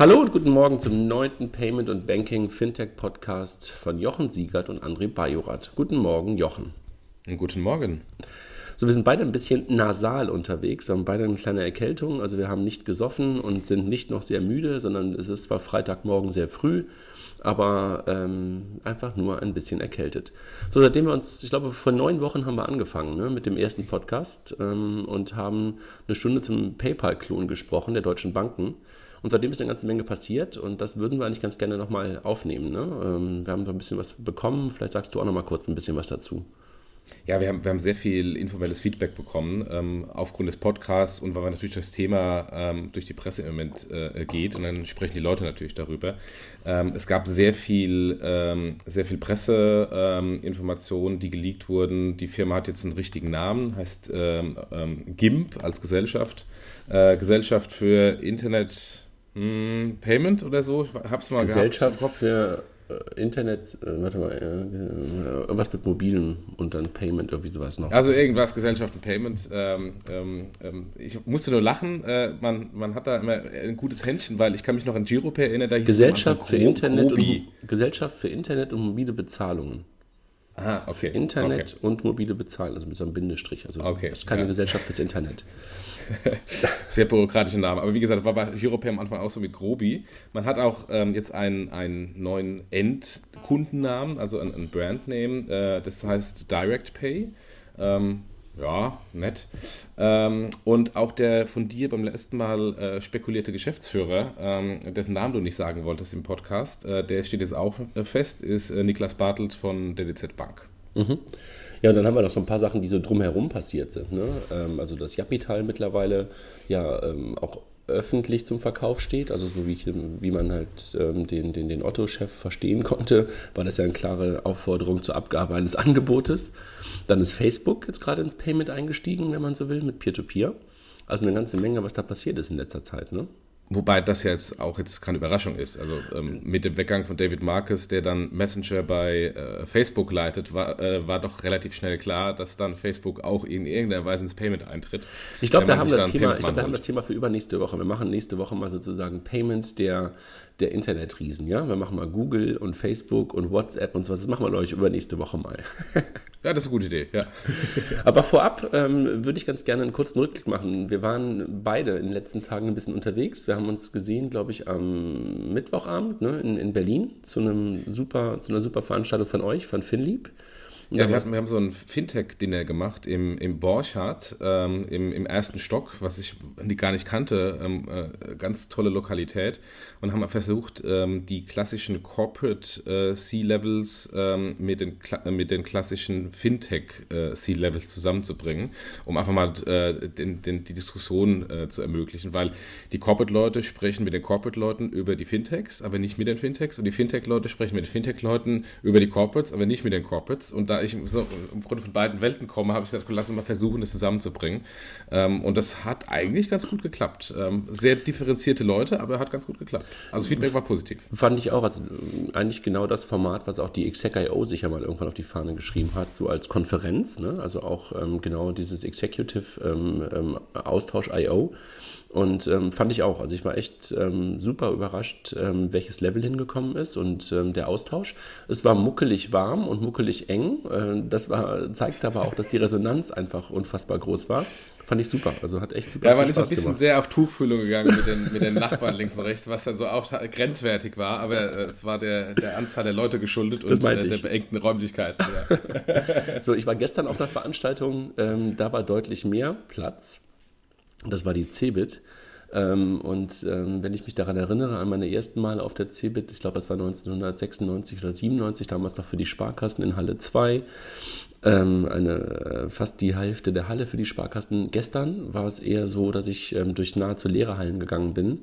Hallo und guten Morgen zum neunten Payment und Banking Fintech Podcast von Jochen Siegert und André Bajorat. Guten Morgen, Jochen. Guten Morgen. So, wir sind beide ein bisschen nasal unterwegs, wir haben beide eine kleine Erkältung. Also wir haben nicht gesoffen und sind nicht noch sehr müde, sondern es ist zwar Freitagmorgen sehr früh, aber ähm, einfach nur ein bisschen erkältet. So, seitdem wir uns, ich glaube, vor neun Wochen haben wir angefangen ne, mit dem ersten Podcast ähm, und haben eine Stunde zum PayPal-Klon gesprochen, der deutschen Banken. Und seitdem ist eine ganze Menge passiert und das würden wir eigentlich ganz gerne nochmal aufnehmen. Ne? Ähm, wir haben so ein bisschen was bekommen, vielleicht sagst du auch nochmal kurz ein bisschen was dazu. Ja, wir haben, wir haben sehr viel informelles Feedback bekommen ähm, aufgrund des Podcasts und weil wir natürlich das Thema ähm, durch die Presse im Moment äh, geht und dann sprechen die Leute natürlich darüber. Ähm, es gab sehr viel, ähm, sehr viel Presseinformationen, die geleakt wurden. Die Firma hat jetzt einen richtigen Namen, heißt ähm, ähm, GIMP als Gesellschaft, äh, Gesellschaft für Internet hm, Payment oder so. Ich hab's mal Gesellschaft gehabt. für äh, Internet, äh, warte mal, äh, irgendwas mit mobilen und dann Payment, irgendwie sowas noch. Also irgendwas, Gesellschaft und Payment. Ähm, ähm, ähm, ich musste nur lachen, äh, man, man hat da immer ein gutes Händchen, weil ich kann mich noch an Giropay erinnern, da Gesellschaft für Internet und, Gesellschaft für Internet und mobile Bezahlungen. Aha, okay. Internet okay. und mobile Bezahlungen, also mit so einem Bindestrich. Also okay, das ist keine ja. Gesellschaft fürs Internet. Sehr bürokratische Namen. Aber wie gesagt, war bei Europay am Anfang auch so mit Grobi. Man hat auch ähm, jetzt einen, einen neuen Endkundennamen, also ein, ein Brandname. Äh, das heißt Direct Pay. Ähm, ja, nett. Ähm, und auch der von dir beim letzten Mal äh, spekulierte Geschäftsführer, ähm, dessen Namen du nicht sagen wolltest im Podcast, äh, der steht jetzt auch fest, ist äh, Niklas Bartelt von der DZ Bank. Mhm. Ja, und dann haben wir noch so ein paar Sachen, die so drumherum passiert sind. Ne? Ähm, also das Japital mittlerweile ja ähm, auch öffentlich zum Verkauf steht, also so wie, ich, wie man halt ähm, den, den, den Otto-Chef verstehen konnte, war das ja eine klare Aufforderung zur Abgabe eines Angebotes. Dann ist Facebook jetzt gerade ins Payment eingestiegen, wenn man so will, mit Peer-to-Peer. -Peer. Also eine ganze Menge, was da passiert ist in letzter Zeit. Ne? Wobei das jetzt auch jetzt keine Überraschung ist. Also ähm, mit dem Weggang von David Marcus, der dann Messenger bei äh, Facebook leitet, war, äh, war doch relativ schnell klar, dass dann Facebook auch in irgendeiner Weise ins Payment eintritt. Ich glaube, wir, haben das, Thema, ich glaub, wir haben das Thema für übernächste Woche. Wir machen nächste Woche mal sozusagen Payments der, der Internetriesen. Ja? Wir machen mal Google und Facebook und WhatsApp und so was. Das machen wir, glaube ich, übernächste Woche mal. ja, das ist eine gute Idee, ja. Aber vorab ähm, würde ich ganz gerne einen kurzen Rückblick machen. Wir waren beide in den letzten Tagen ein bisschen unterwegs. Wir haben uns gesehen, glaube ich, am Mittwochabend ne, in, in Berlin zu, einem super, zu einer super Veranstaltung von euch, von Finlieb. Ja, wir, hatten, wir haben so ein Fintech-Dinner gemacht im, im Borchardt, ähm, im, im ersten Stock, was ich gar nicht kannte. Ähm, äh, ganz tolle Lokalität. Und haben versucht, ähm, die klassischen Corporate äh, C-Levels ähm, mit, den, mit den klassischen Fintech-C-Levels äh, zusammenzubringen, um einfach mal äh, den, den, die Diskussion äh, zu ermöglichen. Weil die Corporate-Leute sprechen mit den Corporate-Leuten über die Fintechs, aber nicht mit den Fintechs. Und die Fintech-Leute sprechen mit den Fintech-Leuten über die Corporates, aber nicht mit den Corporates. Und da ich so im Grunde von beiden Welten komme, habe ich gesagt, lass uns mal versuchen, das zusammenzubringen. Ähm, und das hat eigentlich ganz gut geklappt. Ähm, sehr differenzierte Leute, aber hat ganz gut geklappt. Also Feedback war positiv. Fand ich auch. Also eigentlich genau das Format, was auch die Exec.io sich ja mal irgendwann auf die Fahne geschrieben hat, so als Konferenz. Ne? Also auch ähm, genau dieses Executive ähm, ähm, Austausch.io. Und ähm, fand ich auch. Also ich war echt ähm, super überrascht, ähm, welches Level hingekommen ist und ähm, der Austausch. Es war muckelig warm und muckelig eng. Äh, das war, zeigt aber auch, dass die Resonanz einfach unfassbar groß war. Fand ich super. Also hat echt super Ja, man ist ein bisschen gemacht. sehr auf Tuchfühlung gegangen mit den, mit den Nachbarn links und rechts, was dann so auch grenzwertig war. Aber äh, es war der, der Anzahl der Leute geschuldet und äh, der beengten Räumlichkeiten. Ja. so, ich war gestern auf einer Veranstaltung, ähm, da war deutlich mehr Platz. Das war die CeBIT. Ähm, und ähm, wenn ich mich daran erinnere, an meine ersten Mal auf der CeBIT, ich glaube, das war 1996 oder 97, damals noch für die Sparkassen in Halle 2, ähm, eine, äh, fast die Hälfte der Halle für die Sparkassen. Gestern war es eher so, dass ich ähm, durch nahezu leere Hallen gegangen bin.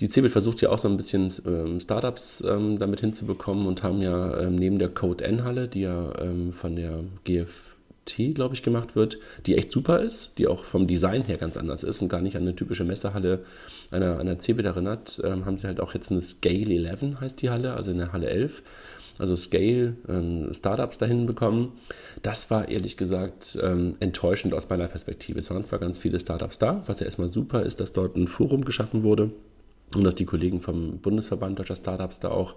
Die CeBIT versucht ja auch so ein bisschen ähm, Startups ähm, damit hinzubekommen und haben ja neben der Code N-Halle, die ja von der GF glaube ich, gemacht wird, die echt super ist, die auch vom Design her ganz anders ist und gar nicht an eine typische Messehalle einer, einer CeBIT erinnert, ähm, haben sie halt auch jetzt eine Scale 11, heißt die Halle, also eine Halle 11, also Scale, ähm, Startups dahin bekommen. Das war ehrlich gesagt ähm, enttäuschend aus meiner Perspektive. Es waren zwar ganz viele Startups da, was ja erstmal super ist, dass dort ein Forum geschaffen wurde und dass die Kollegen vom Bundesverband Deutscher Startups da auch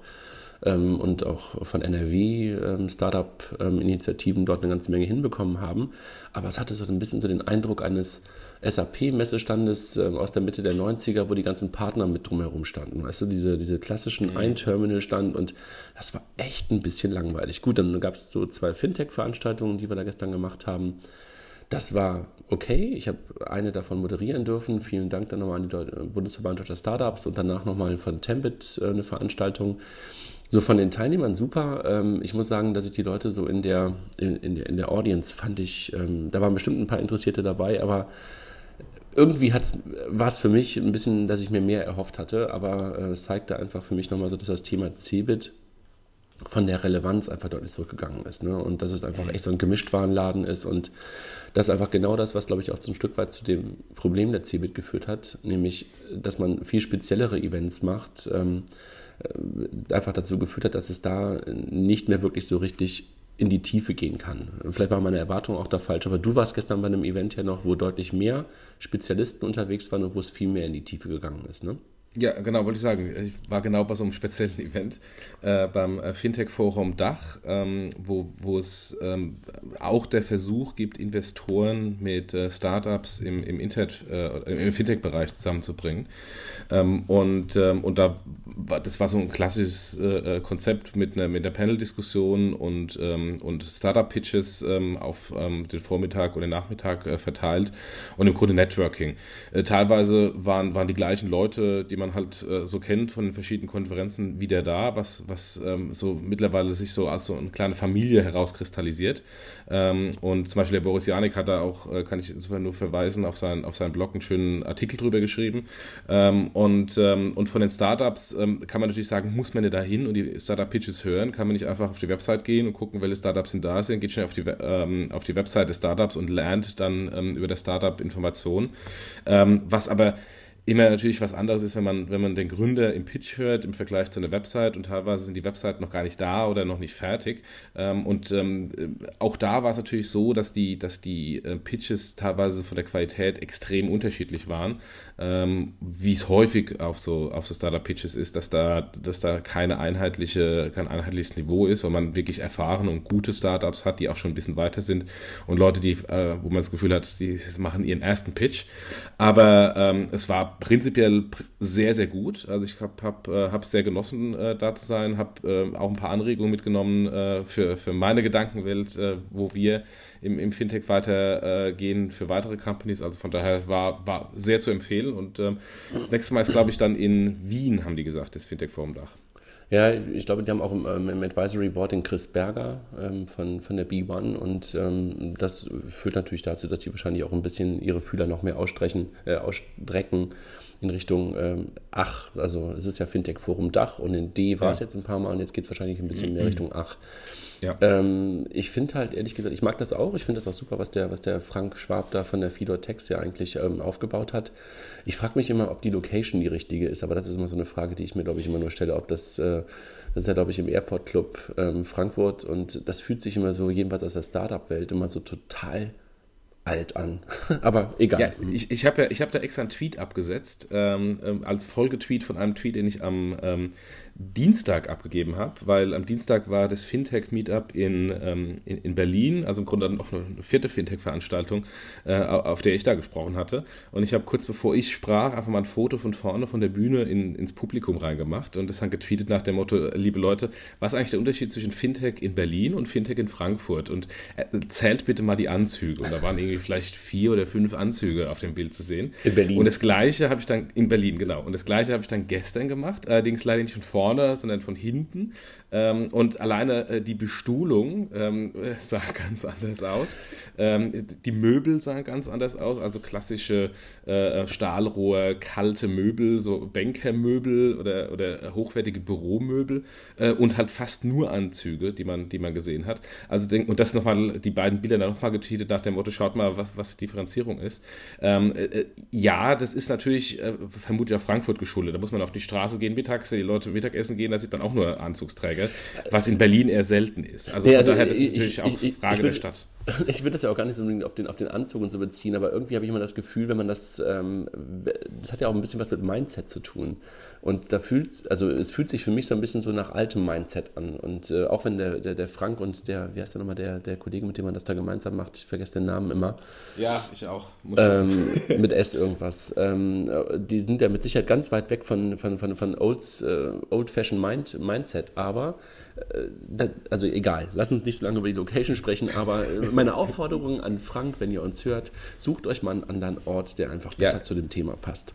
ähm, und auch von NRW ähm, Startup-Initiativen dort eine ganze Menge hinbekommen haben. Aber es hatte so ein bisschen so den Eindruck eines SAP-Messestandes äh, aus der Mitte der 90er, wo die ganzen Partner mit drumherum standen. Weißt du, diese, diese klassischen mhm. Ein-Terminal-Stand und das war echt ein bisschen langweilig. Gut, dann gab es so zwei Fintech-Veranstaltungen, die wir da gestern gemacht haben. Das war okay. Ich habe eine davon moderieren dürfen. Vielen Dank dann nochmal an die Bundesverband Deutscher Startups und danach nochmal von Tempit äh, eine Veranstaltung. So von den Teilnehmern super. Ähm, ich muss sagen, dass ich die Leute so in der, in, in der, in der Audience fand ich, ähm, da waren bestimmt ein paar Interessierte dabei, aber irgendwie war es für mich ein bisschen, dass ich mir mehr erhofft hatte, aber äh, es zeigte einfach für mich nochmal so, dass das Thema Cebit von der Relevanz einfach deutlich zurückgegangen ist. Ne? Und dass es einfach echt so ein Gemischtwarenladen ist und das ist einfach genau das, was, glaube ich, auch so ein Stück weit zu dem Problem der Cebit geführt hat, nämlich, dass man viel speziellere Events macht, ähm, äh, einfach dazu geführt hat, dass es da nicht mehr wirklich so richtig in die Tiefe gehen kann. Vielleicht war meine Erwartung auch da falsch, aber du warst gestern bei einem Event ja noch, wo deutlich mehr Spezialisten unterwegs waren und wo es viel mehr in die Tiefe gegangen ist, ne? Ja, genau, wollte ich sagen. Ich war genau bei so einem speziellen Event äh, beim äh, Fintech-Forum Dach, ähm, wo, wo es ähm, auch der Versuch gibt, Investoren mit äh, Startups im, im, äh, im Fintech-Bereich zusammenzubringen. Ähm, und, ähm, und da war, das war so ein klassisches äh, äh, Konzept mit einer, mit einer Panel-Diskussion und, ähm, und Startup-Pitches ähm, auf den Vormittag und den Nachmittag verteilt und im Grunde Networking. teilweise waren, waren die gleichen Leute, die man man halt äh, so kennt von den verschiedenen Konferenzen, wieder da, was, was ähm, so mittlerweile sich so als so eine kleine Familie herauskristallisiert. Ähm, und zum Beispiel der Boris Janik hat da auch, äh, kann ich insofern nur verweisen, auf, sein, auf seinen Blog einen schönen Artikel drüber geschrieben. Ähm, und, ähm, und von den Startups ähm, kann man natürlich sagen, muss man nicht da hin und die Startup-Pitches hören, kann man nicht einfach auf die Website gehen und gucken, welche Startups sind da sind, geht schnell auf die, ähm, auf die Website des Startups und lernt dann über das Startup Informationen. was aber immer natürlich was anderes ist, wenn man, wenn man den Gründer im Pitch hört im Vergleich zu einer Website und teilweise sind die Webseiten noch gar nicht da oder noch nicht fertig. Ähm, und ähm, auch da war es natürlich so, dass die, dass die äh, Pitches teilweise von der Qualität extrem unterschiedlich waren, ähm, wie es häufig auf so, auf so Startup-Pitches ist, dass da, dass da keine einheitliche, kein einheitliches Niveau ist, weil man wirklich erfahrene und gute Startups hat, die auch schon ein bisschen weiter sind und Leute, die, äh, wo man das Gefühl hat, die machen ihren ersten Pitch. Aber es war prinzipiell sehr, sehr gut. Also ich habe hab, äh, hab sehr genossen, äh, da zu sein, habe äh, auch ein paar Anregungen mitgenommen äh, für, für meine Gedankenwelt, äh, wo wir im, im Fintech weitergehen für weitere Companies. Also von daher war, war sehr zu empfehlen. Und ähm, das nächste Mal ist, glaube ich, dann in Wien, haben die gesagt, das Fintech Forum Dach. Ja, ich glaube, die haben auch im, ähm, Advisory Board den Chris Berger ähm, von, von der B1 und ähm, das führt natürlich dazu, dass die wahrscheinlich auch ein bisschen ihre Fühler noch mehr ausstrecken, äh, ausstrecken in Richtung ähm, Ach. Also es ist ja Fintech Forum Dach und in D war es ja. jetzt ein paar Mal und jetzt geht es wahrscheinlich ein bisschen mehr Richtung Ach. Ja. Ähm, ich finde halt, ehrlich gesagt, ich mag das auch. Ich finde das auch super, was der, was der Frank Schwab da von der Fidor Text ja eigentlich ähm, aufgebaut hat. Ich frage mich immer, ob die Location die richtige ist, aber das ist immer so eine Frage, die ich mir, glaube ich, immer nur stelle, ob das, äh, das ist ja, glaube ich, im Airport Club ähm, Frankfurt und das fühlt sich immer so, jedenfalls aus der Startup-Welt, immer so total alt an. Aber egal. Ja, ich ich habe ja, hab da extra einen Tweet abgesetzt, ähm, ähm, als Folgetweet von einem Tweet, den ich am ähm, Dienstag abgegeben habe, weil am Dienstag war das Fintech-Meetup in, ähm, in, in, Berlin, also im Grunde noch eine vierte Fintech-Veranstaltung, äh, auf der ich da gesprochen hatte. Und ich habe kurz bevor ich sprach einfach mal ein Foto von vorne von der Bühne in, ins Publikum reingemacht und das dann getweetet nach dem Motto, liebe Leute, was ist eigentlich der Unterschied zwischen Fintech in Berlin und Fintech in Frankfurt? Und äh, zählt bitte mal die Anzüge. Und da waren irgendwie vielleicht vier oder fünf Anzüge auf dem Bild zu sehen. In Berlin. Und das gleiche habe ich dann, in Berlin, genau. Und das gleiche habe ich dann gestern gemacht, allerdings leider nicht von vorne vorne, sondern von hinten. Ähm, und alleine äh, die Bestuhlung ähm, sah ganz anders aus. Ähm, die Möbel sahen ganz anders aus, also klassische äh, Stahlrohr, kalte Möbel, so Bankermöbel oder, oder hochwertige Büromöbel äh, und halt fast nur Anzüge, die man, die man gesehen hat. Also denk, und das nochmal, die beiden Bilder dann nochmal getweetet nach dem Motto, schaut mal, was, was die Differenzierung ist. Ähm, äh, äh, ja, das ist natürlich äh, vermutlich auf Frankfurt geschuldet. Da muss man auf die Straße gehen mittags, wenn die Leute Mittagessen gehen, da sieht man auch nur Anzugsträger. Was in Berlin eher selten ist. Also, nee, also von daher, das ist natürlich ich, auch ich, Frage ich, der Stadt. ich will das ja auch gar nicht so unbedingt auf den, auf den Anzug und so beziehen, aber irgendwie habe ich immer das Gefühl, wenn man das, ähm, das hat ja auch ein bisschen was mit Mindset zu tun. Und da fühlt also es fühlt sich für mich so ein bisschen so nach altem Mindset an. Und äh, auch wenn der, der, der Frank und der, wie heißt der nochmal, der, der Kollege, mit dem man das da gemeinsam macht, ich vergesse den Namen immer. Ja, ich auch. Ähm, mit S irgendwas. Ähm, die sind ja mit Sicherheit ganz weit weg von, von, von, von Olds, äh, Old-Fashioned Mind, Mindset, aber also egal, lass uns nicht so lange über die Location sprechen, aber äh, meine Aufforderung an Frank, wenn ihr uns hört, sucht euch mal einen anderen Ort, der einfach besser ja. zu dem Thema passt.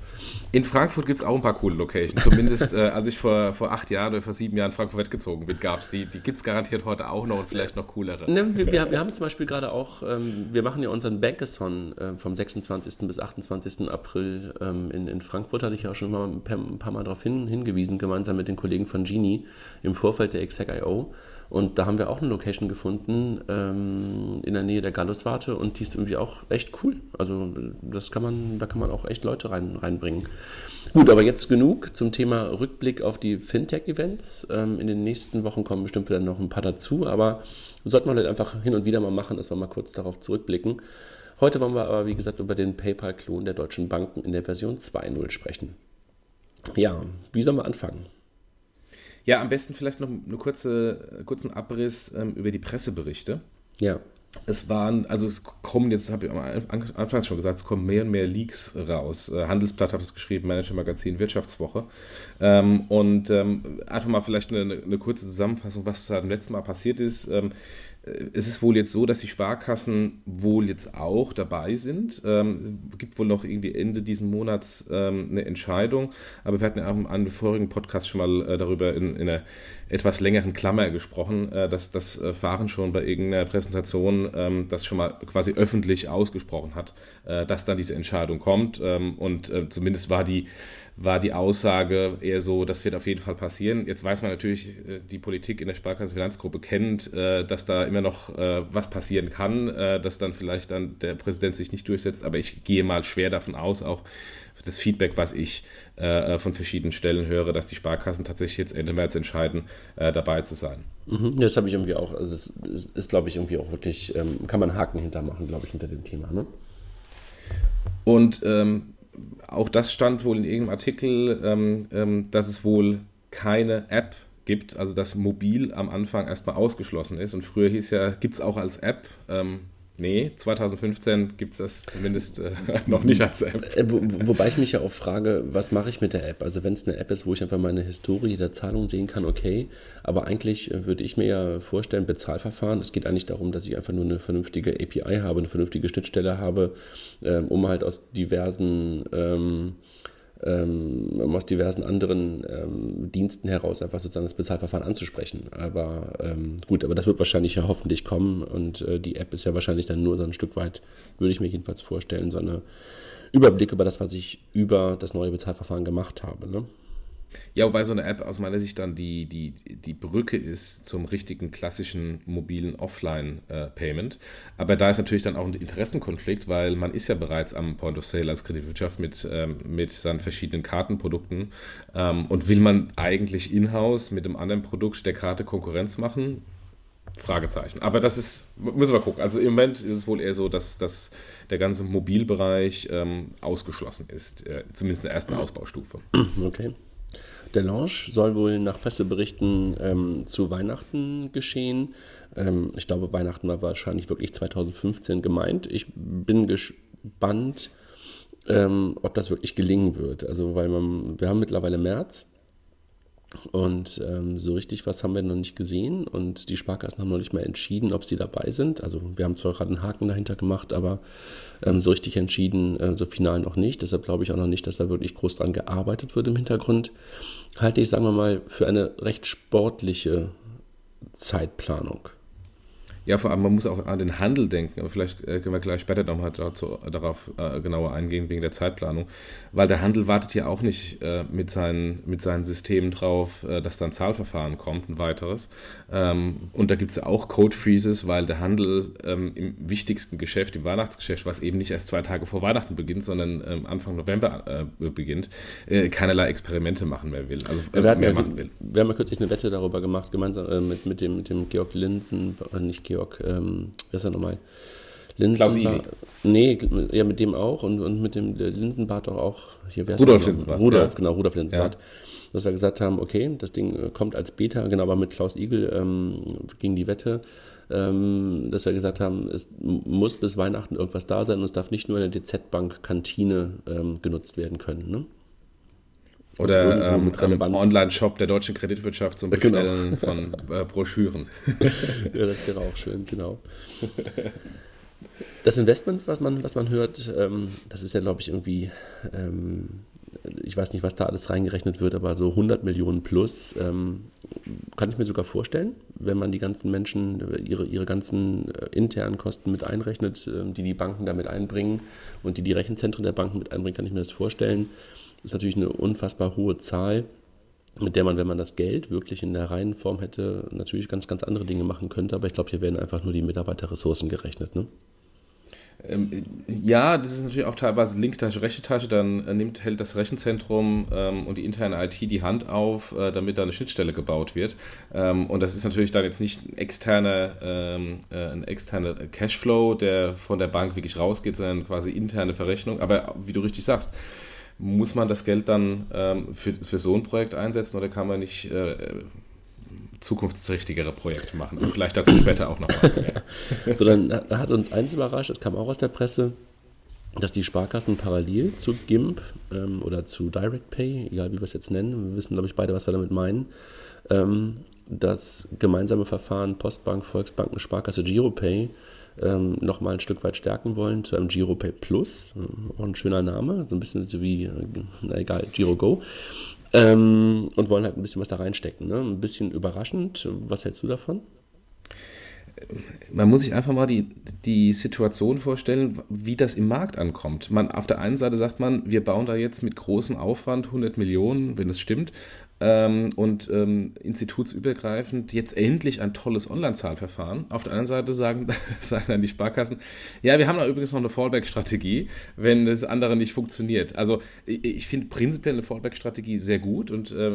In Frankfurt gibt es auch ein paar coole Locations. Zumindest äh, als ich vor, vor acht Jahren oder vor sieben Jahren Frankfurt weggezogen bin, gab es die. Die gibt es garantiert heute auch noch und vielleicht noch coolere. Ne, wir, wir, wir, haben zum Beispiel gerade auch, ähm, wir machen ja unseren Bankathon äh, vom 26. bis 28. April ähm, in, in Frankfurt, hatte ich ja auch schon mal ein paar, ein paar Mal darauf hin, hingewiesen, gemeinsam mit den Kollegen von Genie im Vorfeld der Exec Hack.io. Und da haben wir auch eine Location gefunden ähm, in der Nähe der Galluswarte und die ist irgendwie auch echt cool. Also das kann man, da kann man auch echt Leute rein, reinbringen. Gut, aber jetzt genug zum Thema Rückblick auf die Fintech-Events. Ähm, in den nächsten Wochen kommen bestimmt wieder noch ein paar dazu, aber sollten wir halt einfach hin und wieder mal machen, dass wir mal kurz darauf zurückblicken. Heute wollen wir aber, wie gesagt, über den PayPal-Klon der deutschen Banken in der Version 2.0 sprechen. Ja, wie sollen wir anfangen? Ja, am besten vielleicht noch einen kurze, kurzen Abriss ähm, über die Presseberichte. Ja. Es waren, also es kommen jetzt, habe ich am Anfang schon gesagt, es kommen mehr und mehr Leaks raus. Äh, Handelsblatt hat es geschrieben, Manager Magazin, Wirtschaftswoche. Ähm, und ähm, einfach mal vielleicht eine, eine, kurze Zusammenfassung, was da beim letzten Mal passiert ist. Äh, es ist wohl jetzt so, dass die Sparkassen wohl jetzt auch dabei sind. Ähm, gibt wohl noch irgendwie Ende diesen Monats ähm, eine Entscheidung. Aber wir hatten ja auch einem vorigen Podcast schon mal äh, darüber in, in, einer etwas längeren Klammer gesprochen, äh, dass das äh, Fahren schon bei irgendeiner Präsentation ähm, das schon mal quasi öffentlich ausgesprochen hat, äh, dass dann diese Entscheidung kommt. Ähm, und äh, zumindest war die war die Aussage eher so, das wird auf jeden Fall passieren. Jetzt weiß man natürlich, äh, die Politik in der Sparkassenfinanzgruppe kennt, äh, dass da immer noch äh, was passieren kann, dass dann vielleicht dann der Präsident sich nicht durchsetzt. Aber ich gehe mal schwer davon aus, auch das Feedback, was ich von verschiedenen Stellen höre, dass die Sparkassen tatsächlich jetzt Ende März entscheiden, dabei zu sein. Mhm, das habe ich irgendwie auch, also das ist, ist glaube ich, irgendwie auch wirklich, ähm, kann man Haken hintermachen, glaube ich, hinter dem Thema. Ne? Und ähm, auch das stand wohl in irgendeinem Artikel, ähm, ähm, dass es wohl keine App gibt, also dass mobil am Anfang erstmal ausgeschlossen ist. Und früher hieß ja, gibt es auch als App. Ähm, Nee, 2015 gibt es das zumindest äh, noch nicht als App. Äh, wo, wobei ich mich ja auch frage, was mache ich mit der App? Also wenn es eine App ist, wo ich einfach meine Historie der Zahlung sehen kann, okay. Aber eigentlich äh, würde ich mir ja vorstellen, Bezahlverfahren, es geht eigentlich darum, dass ich einfach nur eine vernünftige API habe, eine vernünftige Schnittstelle habe, ähm, um halt aus diversen... Ähm, ähm, aus diversen anderen ähm, Diensten heraus einfach sozusagen das Bezahlverfahren anzusprechen. Aber ähm, gut, aber das wird wahrscheinlich ja hoffentlich kommen und äh, die App ist ja wahrscheinlich dann nur so ein Stück weit, würde ich mir jedenfalls vorstellen, so eine Überblick über das, was ich über das neue Bezahlverfahren gemacht habe. Ne? Ja, wobei so eine App aus meiner Sicht dann die, die, die Brücke ist zum richtigen klassischen mobilen Offline-Payment. Aber da ist natürlich dann auch ein Interessenkonflikt, weil man ist ja bereits am Point of Sale als Kreditwirtschaft mit, ähm, mit seinen verschiedenen Kartenprodukten. Ähm, und will man eigentlich in-house mit einem anderen Produkt der Karte Konkurrenz machen? Fragezeichen. Aber das ist, müssen wir gucken. Also im Moment ist es wohl eher so, dass, dass der ganze Mobilbereich ähm, ausgeschlossen ist, äh, zumindest in der ersten Ausbaustufe. Okay. Der Launch soll wohl nach Presseberichten ähm, zu Weihnachten geschehen. Ähm, ich glaube, Weihnachten war wahrscheinlich wirklich 2015 gemeint. Ich bin gespannt, ähm, ob das wirklich gelingen wird. Also, weil man, wir haben mittlerweile März und ähm, so richtig was haben wir noch nicht gesehen und die Sparkassen haben noch nicht mal entschieden, ob sie dabei sind. Also wir haben zwar gerade einen Haken dahinter gemacht, aber ähm, so richtig entschieden, äh, so final noch nicht. Deshalb glaube ich auch noch nicht, dass da wirklich groß dran gearbeitet wird im Hintergrund. Halte ich, sagen wir mal, für eine recht sportliche Zeitplanung. Ja, vor allem, man muss auch an den Handel denken, aber vielleicht äh, können wir gleich später nochmal dazu, darauf äh, genauer eingehen, wegen der Zeitplanung. Weil der Handel wartet ja auch nicht äh, mit, seinen, mit seinen Systemen drauf, äh, dass dann Zahlverfahren kommt, ein weiteres. Ähm, und da gibt es ja auch Code Freezes, weil der Handel ähm, im wichtigsten Geschäft, im Weihnachtsgeschäft, was eben nicht erst zwei Tage vor Weihnachten beginnt, sondern ähm, Anfang November äh, beginnt, äh, keinerlei Experimente machen mehr will. Also wir, mehr ja, machen will. wir haben ja kürzlich eine Wette darüber gemacht, gemeinsam mit, mit, dem, mit dem Georg Linsen, nicht Georg Georg, ähm, wer ist er nochmal? Linsenbart. Nee, ja, mit dem auch und, und mit dem Linsenbart auch. auch hier Rudolf Linsenbart. Rudolf, ja. genau, Rudolf Linsenbart. Ja. Dass wir gesagt haben, okay, das Ding äh, kommt als Beta, genau, aber mit Klaus Igel ähm, ging die Wette, ähm, dass wir gesagt haben, es muss bis Weihnachten irgendwas da sein und es darf nicht nur in der DZ-Bank-Kantine ähm, genutzt werden können. Ne? Oder ähm, im Online-Shop der deutschen Kreditwirtschaft zum genau. Bestellen genau. von äh, Broschüren. ja, das wäre auch schön, genau. Das Investment, was man, was man hört, ähm, das ist ja, glaube ich, irgendwie, ähm, ich weiß nicht, was da alles reingerechnet wird, aber so 100 Millionen plus ähm, kann ich mir sogar vorstellen, wenn man die ganzen Menschen, ihre, ihre ganzen äh, internen Kosten mit einrechnet, äh, die die Banken damit einbringen und die die Rechenzentren der Banken mit einbringen, kann ich mir das vorstellen. Das ist natürlich eine unfassbar hohe Zahl mit der man, wenn man das Geld wirklich in der reinen Form hätte, natürlich ganz, ganz andere Dinge machen könnte. Aber ich glaube, hier werden einfach nur die Mitarbeiterressourcen gerechnet. Ne? Ähm, ja, das ist natürlich auch teilweise linke Tasche, rechte Tasche. Dann äh, nimmt, hält das Rechenzentrum ähm, und die interne IT die Hand auf, äh, damit da eine Schnittstelle gebaut wird. Ähm, und das ist natürlich dann jetzt nicht ein externer, ähm, äh, ein externer Cashflow, der von der Bank wirklich rausgeht, sondern quasi interne Verrechnung. Aber wie du richtig sagst, muss man das Geld dann ähm, für, für so ein Projekt einsetzen oder kann man nicht äh, zukunftsträchtigere Projekte machen. Und vielleicht dazu später auch nochmal mehr. so, dann hat uns eins überrascht, es kam auch aus der Presse, dass die Sparkassen parallel zu GIMP ähm, oder zu DirectPay, egal wie wir es jetzt nennen, wir wissen, glaube ich, beide, was wir damit meinen, ähm, das gemeinsame Verfahren Postbank, Volksbanken, Sparkasse, GiroPay ähm, nochmal ein Stück weit stärken wollen zu einem GiroPay Plus, äh, auch ein schöner Name, so ein bisschen so wie, äh, na egal, GiroGo. Ähm, und wollen halt ein bisschen was da reinstecken. Ne? Ein bisschen überraschend. Was hältst du davon? man muss sich einfach mal die, die Situation vorstellen, wie das im Markt ankommt. Man, auf der einen Seite sagt man, wir bauen da jetzt mit großem Aufwand 100 Millionen, wenn es stimmt, ähm, und ähm, institutsübergreifend jetzt endlich ein tolles Online-Zahlverfahren. Auf der anderen Seite sagen, sagen dann die Sparkassen, ja, wir haben da übrigens noch eine Fallback-Strategie, wenn das andere nicht funktioniert. Also ich, ich finde prinzipiell eine Fallback-Strategie sehr gut und äh,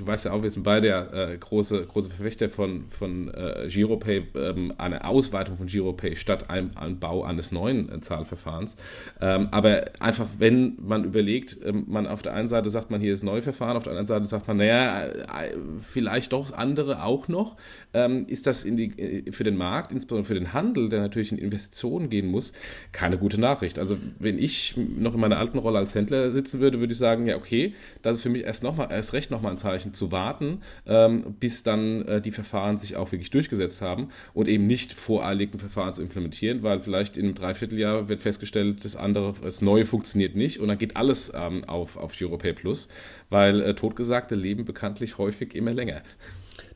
du weißt ja auch, wir sind beide ja äh, große, große Verfechter von, von äh, Giropay, ähm, eine Ausweitung von Giropay statt einem, einem Bau eines neuen äh, Zahlverfahrens. Ähm, aber einfach, wenn man überlegt, ähm, man auf der einen Seite sagt man, hier ist ein neues Verfahren, auf der anderen Seite sagt man, naja, äh, vielleicht doch andere auch noch, ähm, ist das die, äh, für den Markt, insbesondere für den Handel, der natürlich in Investitionen gehen muss, keine gute Nachricht. Also wenn ich noch in meiner alten Rolle als Händler sitzen würde, würde ich sagen, ja okay, das ist für mich erst, noch mal, erst recht nochmal ein Zeichen zu warten, ähm, bis dann äh, die Verfahren sich auch wirklich durchgesetzt haben und eben nicht voreilig ein Verfahren zu implementieren, weil vielleicht in einem Dreivierteljahr wird festgestellt, das andere, das Neue funktioniert nicht und dann geht alles ähm, auf, auf Giropay Plus, weil äh, Totgesagte leben bekanntlich häufig immer länger.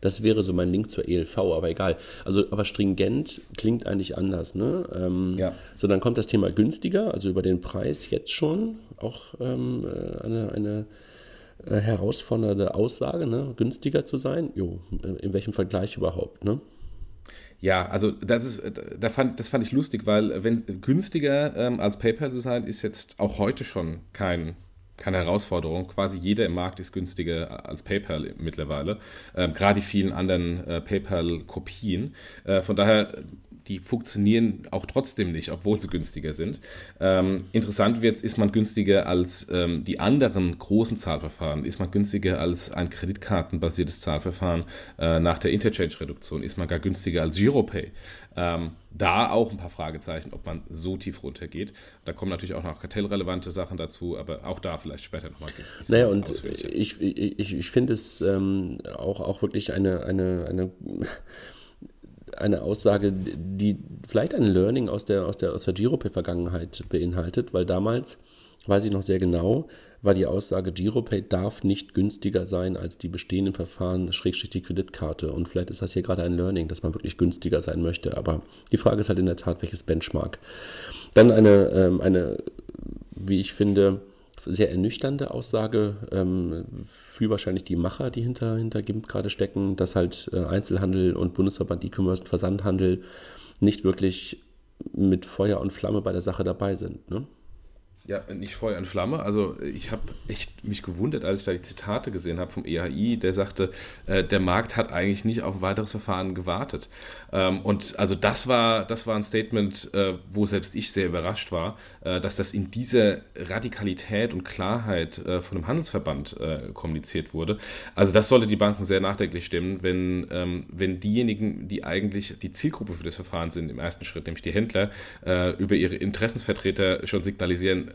Das wäre so mein Link zur ELV, aber egal. Also, aber stringent klingt eigentlich anders, ne? Ähm, ja. So, dann kommt das Thema günstiger, also über den Preis jetzt schon auch ähm, äh, eine, eine äh, herausfordernde Aussage, ne? günstiger zu sein. Jo, äh, in welchem Vergleich überhaupt, ne? Ja, also das ist, da fand, das fand ich lustig, weil wenn günstiger ähm, als PayPal zu sein, ist jetzt auch heute schon kein keine Herausforderung. Quasi jeder im Markt ist günstiger als PayPal mittlerweile. Ähm, gerade die vielen anderen äh, PayPal-Kopien. Äh, von daher, die funktionieren auch trotzdem nicht, obwohl sie günstiger sind. Ähm, interessant wird, ist man günstiger als ähm, die anderen großen Zahlverfahren? Ist man günstiger als ein kreditkartenbasiertes Zahlverfahren äh, nach der Interchange-Reduktion? Ist man gar günstiger als Giropay? Ähm, da auch ein paar Fragezeichen, ob man so tief runtergeht. Da kommen natürlich auch noch kartellrelevante Sachen dazu, aber auch da vielleicht später nochmal. Naja, und ich, ich, ich finde es ähm, auch, auch wirklich eine, eine, eine, eine Aussage, die vielleicht ein Learning aus der, aus der, aus der Giropay-Vergangenheit beinhaltet, weil damals, weiß ich noch sehr genau, war die Aussage, Giropay darf nicht günstiger sein als die bestehenden Verfahren, schrägstrich die Kreditkarte. Und vielleicht ist das hier gerade ein Learning, dass man wirklich günstiger sein möchte. Aber die Frage ist halt in der Tat, welches Benchmark. Dann eine, ähm, eine wie ich finde, sehr ernüchternde Aussage ähm, für wahrscheinlich die Macher, die hinter, hinter GIMP gerade stecken, dass halt äh, Einzelhandel und Bundesverband E-Commerce und Versandhandel nicht wirklich mit Feuer und Flamme bei der Sache dabei sind. Ne? Ja, nicht Feuer und Flamme. Also ich habe echt mich gewundert, als ich da die Zitate gesehen habe vom EHI, der sagte, äh, der Markt hat eigentlich nicht auf ein weiteres Verfahren gewartet. Ähm, und also das war, das war ein Statement, äh, wo selbst ich sehr überrascht war, äh, dass das in dieser Radikalität und Klarheit äh, von einem Handelsverband äh, kommuniziert wurde. Also das sollte die Banken sehr nachdenklich stimmen, wenn, ähm, wenn diejenigen, die eigentlich die Zielgruppe für das Verfahren sind im ersten Schritt, nämlich die Händler, äh, über ihre Interessensvertreter schon signalisieren,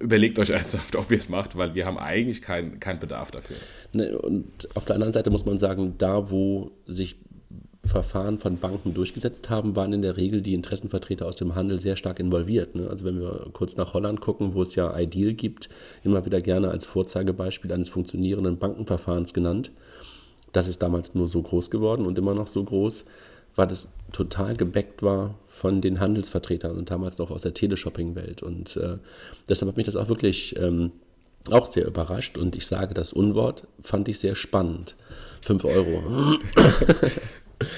überlegt euch ernsthaft, ob ihr es macht, weil wir haben eigentlich keinen kein Bedarf dafür. Ne, und auf der anderen Seite muss man sagen, da wo sich Verfahren von Banken durchgesetzt haben, waren in der Regel die Interessenvertreter aus dem Handel sehr stark involviert. Ne? Also wenn wir kurz nach Holland gucken, wo es ja Ideal gibt, immer wieder gerne als Vorzeigebeispiel eines funktionierenden Bankenverfahrens genannt. Das ist damals nur so groß geworden und immer noch so groß, weil das total gebackt war von den Handelsvertretern und damals noch aus der Teleshopping-Welt. Und äh, deshalb hat mich das auch wirklich ähm, auch sehr überrascht. Und ich sage, das Unwort fand ich sehr spannend. 5 Euro.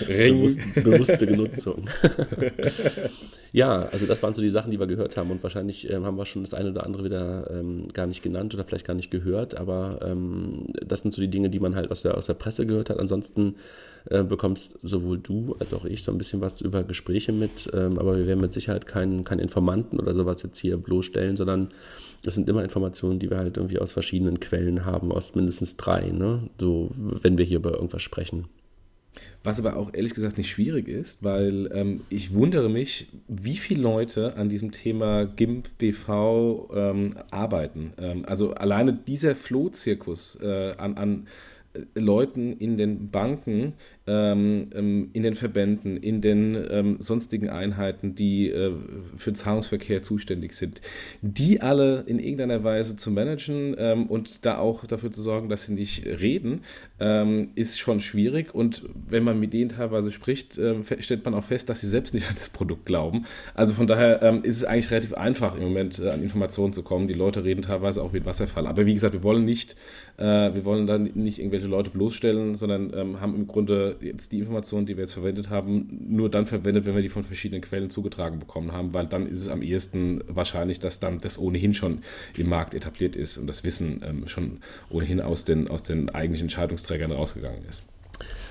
Bewusst, bewusste Genutzung. ja, also das waren so die Sachen, die wir gehört haben und wahrscheinlich ähm, haben wir schon das eine oder andere wieder ähm, gar nicht genannt oder vielleicht gar nicht gehört, aber ähm, das sind so die Dinge, die man halt aus der, aus der Presse gehört hat. Ansonsten äh, bekommst sowohl du als auch ich so ein bisschen was über Gespräche mit, ähm, aber wir werden mit Sicherheit keinen kein Informanten oder sowas jetzt hier bloßstellen, sondern es sind immer Informationen, die wir halt irgendwie aus verschiedenen Quellen haben, aus mindestens drei, ne? so wenn wir hier über irgendwas sprechen. Was aber auch ehrlich gesagt nicht schwierig ist, weil ähm, ich wundere mich, wie viele Leute an diesem Thema GIMP BV ähm, arbeiten. Ähm, also alleine dieser Flohzirkus äh, an, an Leuten in den Banken, ähm, ähm, in den Verbänden, in den ähm, sonstigen Einheiten, die äh, für Zahlungsverkehr zuständig sind, die alle in irgendeiner Weise zu managen ähm, und da auch dafür zu sorgen, dass sie nicht reden, ähm, ist schon schwierig. Und wenn man mit denen teilweise spricht, äh, stellt man auch fest, dass sie selbst nicht an das Produkt glauben. Also von daher ähm, ist es eigentlich relativ einfach im Moment äh, an Informationen zu kommen. Die Leute reden teilweise auch wie ein Wasserfall. Aber wie gesagt, wir wollen nicht, äh, wir wollen dann nicht irgendwelche Leute bloßstellen, sondern haben im Grunde jetzt die Informationen, die wir jetzt verwendet haben, nur dann verwendet, wenn wir die von verschiedenen Quellen zugetragen bekommen haben, weil dann ist es am ehesten wahrscheinlich, dass dann das ohnehin schon im Markt etabliert ist und das Wissen ähm, schon ohnehin aus den, aus den eigentlichen Entscheidungsträgern rausgegangen ist.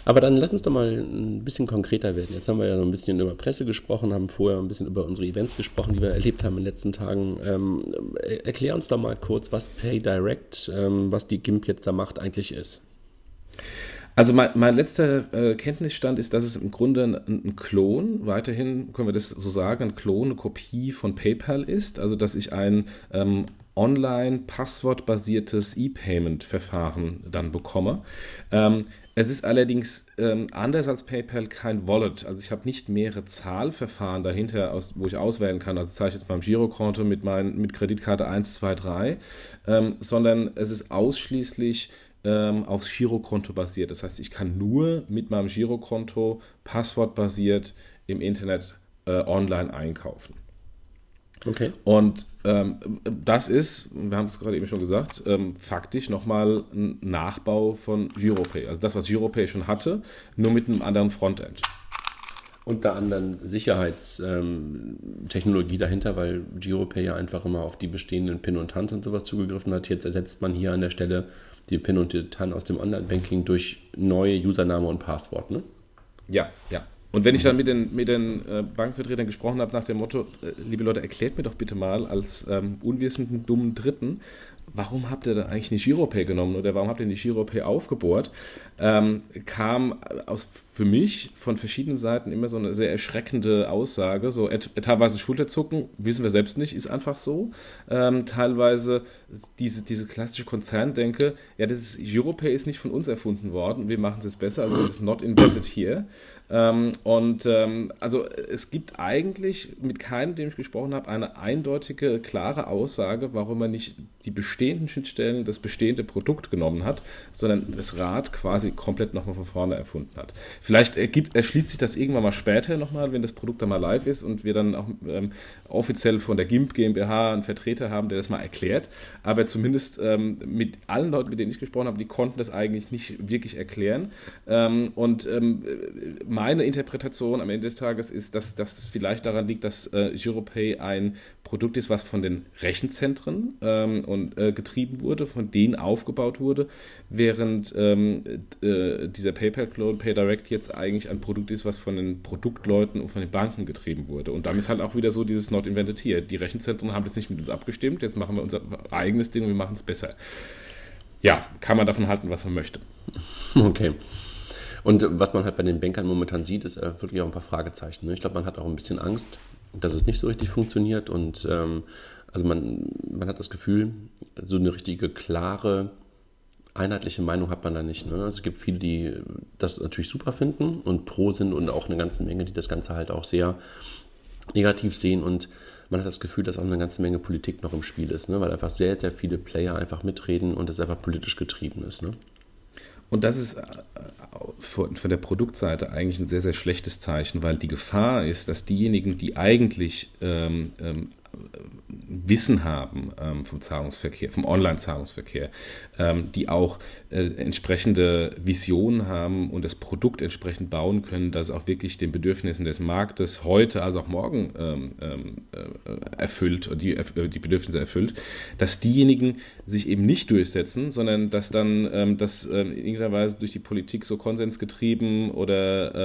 Aber dann lass uns doch mal ein bisschen konkreter werden. Jetzt haben wir ja so ein bisschen über Presse gesprochen, haben vorher ein bisschen über unsere Events gesprochen, die wir erlebt haben in den letzten Tagen. Ähm, erklär uns doch mal kurz, was PayDirect, ähm, was die GIMP jetzt da macht, eigentlich ist. Also mein, mein letzter äh, Kenntnisstand ist, dass es im Grunde ein, ein, Klon, weiterhin können wir das so sagen, ein Klon, eine Kopie von PayPal ist. Also dass ich ein ähm, online passwortbasiertes E-Payment-Verfahren dann bekomme. Ähm, es ist allerdings ähm, anders als PayPal kein Wallet. Also ich habe nicht mehrere Zahlverfahren dahinter, aus, wo ich auswählen kann. Also zeige ich jetzt beim Girokonto mit, mein, mit Kreditkarte 1, 2, 3, ähm, sondern es ist ausschließlich ähm, aufs Girokonto basiert. Das heißt, ich kann nur mit meinem Girokonto passwortbasiert im Internet äh, online einkaufen. Okay. Und ähm, das ist, wir haben es gerade eben schon gesagt, ähm, faktisch nochmal ein Nachbau von Giropay. Also das, was Giropay schon hatte, nur mit einem anderen Frontend. Und der anderen Sicherheitstechnologie ähm, dahinter, weil Giropay ja einfach immer auf die bestehenden PIN und TAN und sowas zugegriffen hat. Jetzt ersetzt man hier an der Stelle die PIN und die TAN aus dem Online-Banking durch neue Username und Passwort, ne? Ja, ja. Und wenn ich dann mit den, mit den äh, Bankvertretern gesprochen habe nach dem Motto, äh, liebe Leute, erklärt mir doch bitte mal als ähm, unwissenden, dummen Dritten, warum habt ihr da eigentlich nicht Giropay genommen oder warum habt ihr nicht Giropay aufgebohrt, ähm, kam aus, für mich von verschiedenen Seiten immer so eine sehr erschreckende Aussage, so teilweise Schulterzucken, wissen wir selbst nicht, ist einfach so, ähm, teilweise diese, diese klassische Konzerndenke, ja, das ist, Giropay ist nicht von uns erfunden worden, wir machen es jetzt besser, also das ist not invented here. Ähm, und ähm, also es gibt eigentlich mit keinem, dem ich gesprochen habe, eine eindeutige, klare Aussage, warum man nicht die bestehenden Schnittstellen, das bestehende Produkt genommen hat, sondern das Rad quasi komplett nochmal von vorne erfunden hat. Vielleicht ergibt, erschließt sich das irgendwann mal später nochmal, wenn das Produkt dann mal live ist und wir dann auch ähm, offiziell von der GIMP GmbH einen Vertreter haben, der das mal erklärt. Aber zumindest ähm, mit allen Leuten, mit denen ich gesprochen habe, die konnten das eigentlich nicht wirklich erklären. Ähm, und ähm, meine Interpretation am Ende des Tages ist, dass das vielleicht daran liegt, dass äh, Giropay ein Produkt ist, was von den Rechenzentren ähm, und, äh, getrieben wurde, von denen aufgebaut wurde, während ähm, äh, dieser PayPal-Clone PayDirect jetzt eigentlich ein Produkt ist, was von den Produktleuten und von den Banken getrieben wurde. Und dann ist halt auch wieder so dieses Not Invented Here. Die Rechenzentren haben das nicht mit uns abgestimmt, jetzt machen wir unser eigenes Ding und wir machen es besser. Ja, kann man davon halten, was man möchte. Okay. Und was man halt bei den Bankern momentan sieht, ist äh, wirklich auch ein paar Fragezeichen. Ne? Ich glaube, man hat auch ein bisschen Angst, dass es nicht so richtig funktioniert. Und ähm, also man, man hat das Gefühl, so eine richtige klare, einheitliche Meinung hat man da nicht. Ne? Also es gibt viele, die das natürlich super finden und pro sind und auch eine ganze Menge, die das Ganze halt auch sehr negativ sehen. Und man hat das Gefühl, dass auch eine ganze Menge Politik noch im Spiel ist, ne? weil einfach sehr, sehr viele Player einfach mitreden und es einfach politisch getrieben ist. Ne? Und das ist äh, von, der Produktseite eigentlich ein sehr, sehr schlechtes Zeichen, weil die Gefahr ist, dass diejenigen, die eigentlich ähm, ähm, Wissen haben ähm, vom Zahlungsverkehr, vom Online-Zahlungsverkehr, ähm, die auch äh, entsprechende Visionen haben und das Produkt entsprechend bauen können, das auch wirklich den Bedürfnissen des Marktes heute als auch morgen ähm, ähm äh, erfüllt die, äh, die Bedürfnisse erfüllt, dass diejenigen sich eben nicht durchsetzen, sondern dass dann ähm, das ähm, in irgendeiner Weise durch die Politik so konsensgetrieben oder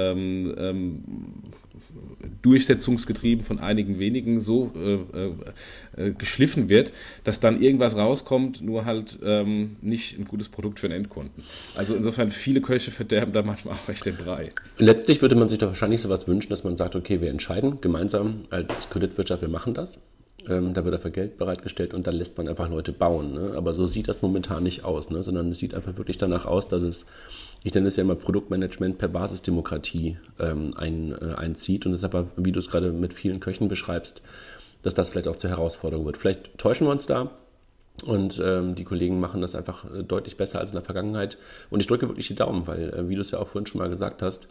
durchsetzungsgetrieben von einigen wenigen so äh, äh, äh, geschliffen wird, dass dann irgendwas rauskommt, nur halt ähm, nicht ein gutes Produkt für den Endkunden. Also insofern viele Köche verderben da manchmal auch echt den Brei. Letztlich würde man sich doch wahrscheinlich sowas wünschen, dass man sagt, okay, wir entscheiden gemeinsam als Kreditwirtschaft, wir machen das. Ähm, da wird dafür Geld bereitgestellt und dann lässt man einfach Leute bauen. Ne? Aber so sieht das momentan nicht aus, ne? sondern es sieht einfach wirklich danach aus, dass es ich nenne es ja immer Produktmanagement per Basisdemokratie ähm, ein, äh, einzieht. Und deshalb, wie du es gerade mit vielen Köchen beschreibst, dass das vielleicht auch zur Herausforderung wird. Vielleicht täuschen wir uns da und ähm, die Kollegen machen das einfach äh, deutlich besser als in der Vergangenheit. Und ich drücke wirklich die Daumen, weil, äh, wie du es ja auch vorhin schon mal gesagt hast,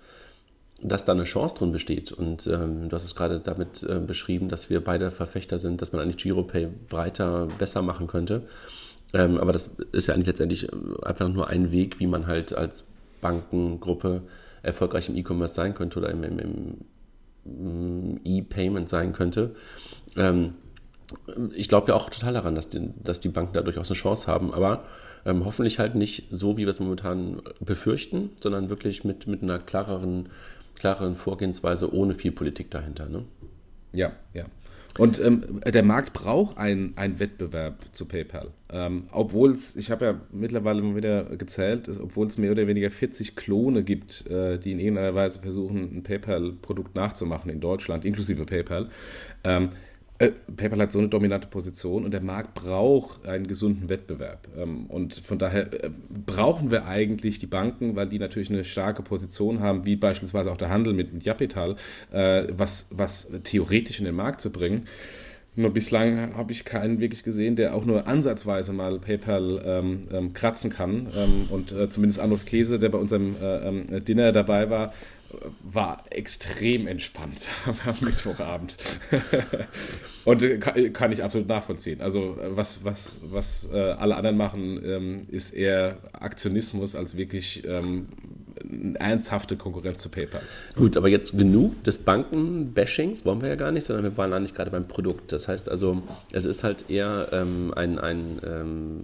dass da eine Chance drin besteht. Und ähm, du hast es gerade damit äh, beschrieben, dass wir beide Verfechter sind, dass man eigentlich GiroPay breiter, besser machen könnte. Ähm, aber das ist ja eigentlich letztendlich äh, einfach nur ein Weg, wie man halt als Bankengruppe erfolgreich im E-Commerce sein könnte oder im, im, im E-Payment sein könnte. Ähm, ich glaube ja auch total daran, dass die, dass die Banken da durchaus eine Chance haben, aber ähm, hoffentlich halt nicht so, wie wir es momentan befürchten, sondern wirklich mit, mit einer klareren, klareren Vorgehensweise ohne viel Politik dahinter. Ne? Ja, ja. Und ähm, der Markt braucht einen Wettbewerb zu PayPal. Ähm, obwohl es, ich habe ja mittlerweile mal wieder gezählt, obwohl es mehr oder weniger 40 Klone gibt, äh, die in irgendeiner Weise versuchen, ein PayPal-Produkt nachzumachen in Deutschland, inklusive PayPal. Ähm, äh, PayPal hat so eine dominante Position und der Markt braucht einen gesunden Wettbewerb. Ähm, und von daher äh, brauchen wir eigentlich die Banken, weil die natürlich eine starke Position haben, wie beispielsweise auch der Handel mit, mit Japital, äh, was, was theoretisch in den Markt zu bringen. Nur bislang habe ich keinen wirklich gesehen, der auch nur ansatzweise mal PayPal ähm, ähm, kratzen kann. Ähm, und äh, zumindest Arnulf Käse, der bei unserem äh, ähm, Dinner dabei war, war extrem entspannt am Mittwochabend. Und äh, kann, ich absolut nachvollziehen. Also äh, was, was, was äh, alle anderen machen, ähm, ist eher Aktionismus als wirklich ähm, ernsthafte Konkurrenz zu PayPal. Gut, aber jetzt genug des Banken-Bashings wollen wir ja gar nicht, sondern wir waren eigentlich gerade beim Produkt. Das heißt also, es ist halt eher ähm, ein, ein ähm,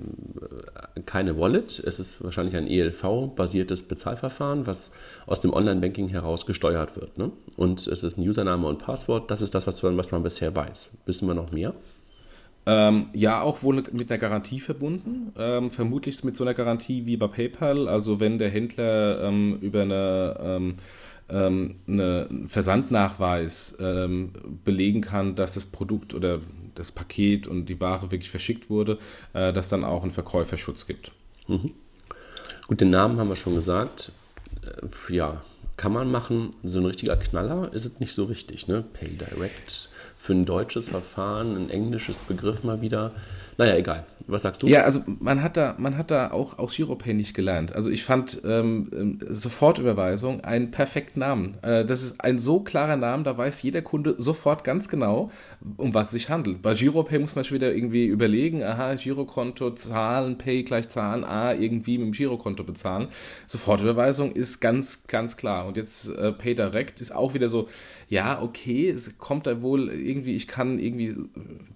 keine Wallet, es ist wahrscheinlich ein ELV-basiertes Bezahlverfahren, was aus dem Online-Banking heraus gesteuert wird. Ne? Und es ist ein Username und Passwort, das ist das, was man bisher weiß. Wissen wir noch mehr? Ähm, ja, auch wohl mit einer Garantie verbunden. Ähm, vermutlich mit so einer Garantie wie bei PayPal. Also wenn der Händler ähm, über eine, ähm, ähm, eine Versandnachweis ähm, belegen kann, dass das Produkt oder das Paket und die Ware wirklich verschickt wurde, äh, dass dann auch einen Verkäuferschutz gibt. Mhm. Gut, den Namen haben wir schon gesagt. Äh, ja, kann man machen. So ein richtiger Knaller ist es nicht so richtig. Ne? PayDirect für ein deutsches Verfahren, ein englisches Begriff mal wieder. Naja, egal. Was sagst du? Ja, also man hat da, man hat da auch aus Europay nicht gelernt. Also ich fand ähm, ähm, Sofortüberweisung einen perfekten Namen. Äh, das ist ein so klarer Name, da weiß jeder Kunde sofort ganz genau, um was es sich handelt. Bei Giropay muss man schon wieder irgendwie überlegen, aha, Girokonto, Zahlen, Pay gleich Zahlen, A, irgendwie mit dem Girokonto bezahlen. Sofortüberweisung ist ganz, ganz klar. Und jetzt äh, Pay Direct ist auch wieder so, ja, okay, es kommt da wohl irgendwie, ich kann irgendwie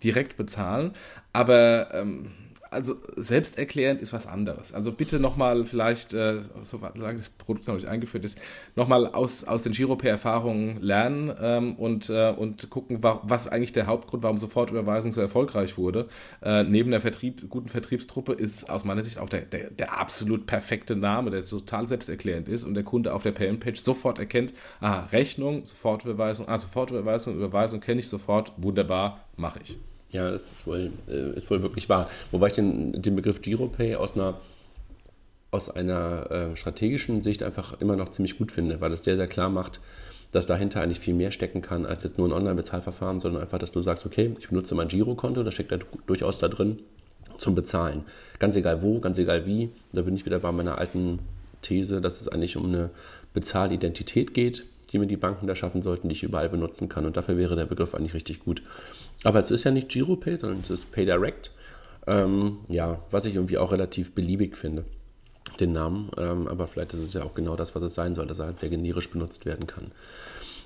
direkt bezahlen, aber ähm, also selbsterklärend ist was anderes. Also bitte nochmal vielleicht, äh, solange das Produkt noch nicht eingeführt ist, nochmal aus, aus den Giropay-Erfahrungen lernen ähm, und, äh, und gucken, wa was eigentlich der Hauptgrund, warum Sofortüberweisung so erfolgreich wurde. Äh, neben der Vertrieb, guten Vertriebstruppe ist aus meiner Sicht auch der, der, der absolut perfekte Name, der total selbsterklärend ist und der Kunde auf der Payment-Page sofort erkennt, ah, Rechnung, Sofortüberweisung, ah, Sofortüberweisung, Überweisung kenne ich sofort, wunderbar, mache ich. Ja, das ist wohl, äh, ist wohl wirklich wahr. Wobei ich den, den Begriff Giropay aus einer, aus einer äh, strategischen Sicht einfach immer noch ziemlich gut finde, weil es sehr, sehr klar macht, dass dahinter eigentlich viel mehr stecken kann als jetzt nur ein Online-Bezahlverfahren, sondern einfach, dass du sagst, okay, ich benutze mein Girokonto, da steckt da durchaus da drin zum Bezahlen. Ganz egal wo, ganz egal wie. Da bin ich wieder bei meiner alten These, dass es eigentlich um eine Bezahlidentität geht, die mir die Banken da schaffen sollten, die ich überall benutzen kann. Und dafür wäre der Begriff eigentlich richtig gut. Aber es ist ja nicht GiroPay, sondern es ist PayDirect. Ähm, ja, was ich irgendwie auch relativ beliebig finde, den Namen. Ähm, aber vielleicht ist es ja auch genau das, was es sein soll, dass er halt sehr generisch benutzt werden kann.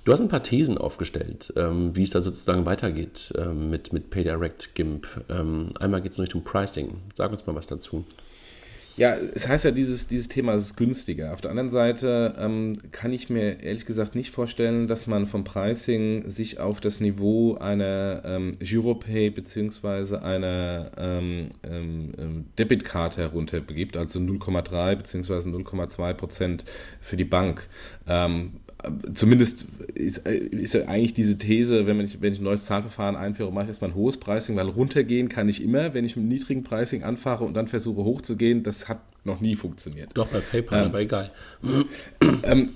Du hast ein paar Thesen aufgestellt, ähm, wie es da sozusagen weitergeht ähm, mit, mit PayDirect GIMP. Ähm, einmal geht es in Richtung Pricing. Sag uns mal was dazu. Ja, es heißt ja, dieses, dieses Thema ist günstiger. Auf der anderen Seite ähm, kann ich mir ehrlich gesagt nicht vorstellen, dass man vom Pricing sich auf das Niveau einer ähm, Giropay bzw. einer ähm, ähm, ähm, Debitkarte herunterbegibt, also 0,3 bzw. 0,2 Prozent für die Bank. Ähm, zumindest ist, ist, ja eigentlich diese These, wenn, ich, wenn ich ein neues Zahlverfahren einführe, mache ich erstmal ein hohes Pricing, weil runtergehen kann ich immer, wenn ich mit einem niedrigen Pricing anfahre und dann versuche hochzugehen. Das hat noch nie funktioniert. Doch, bei PayPal, ähm, aber egal. Ähm,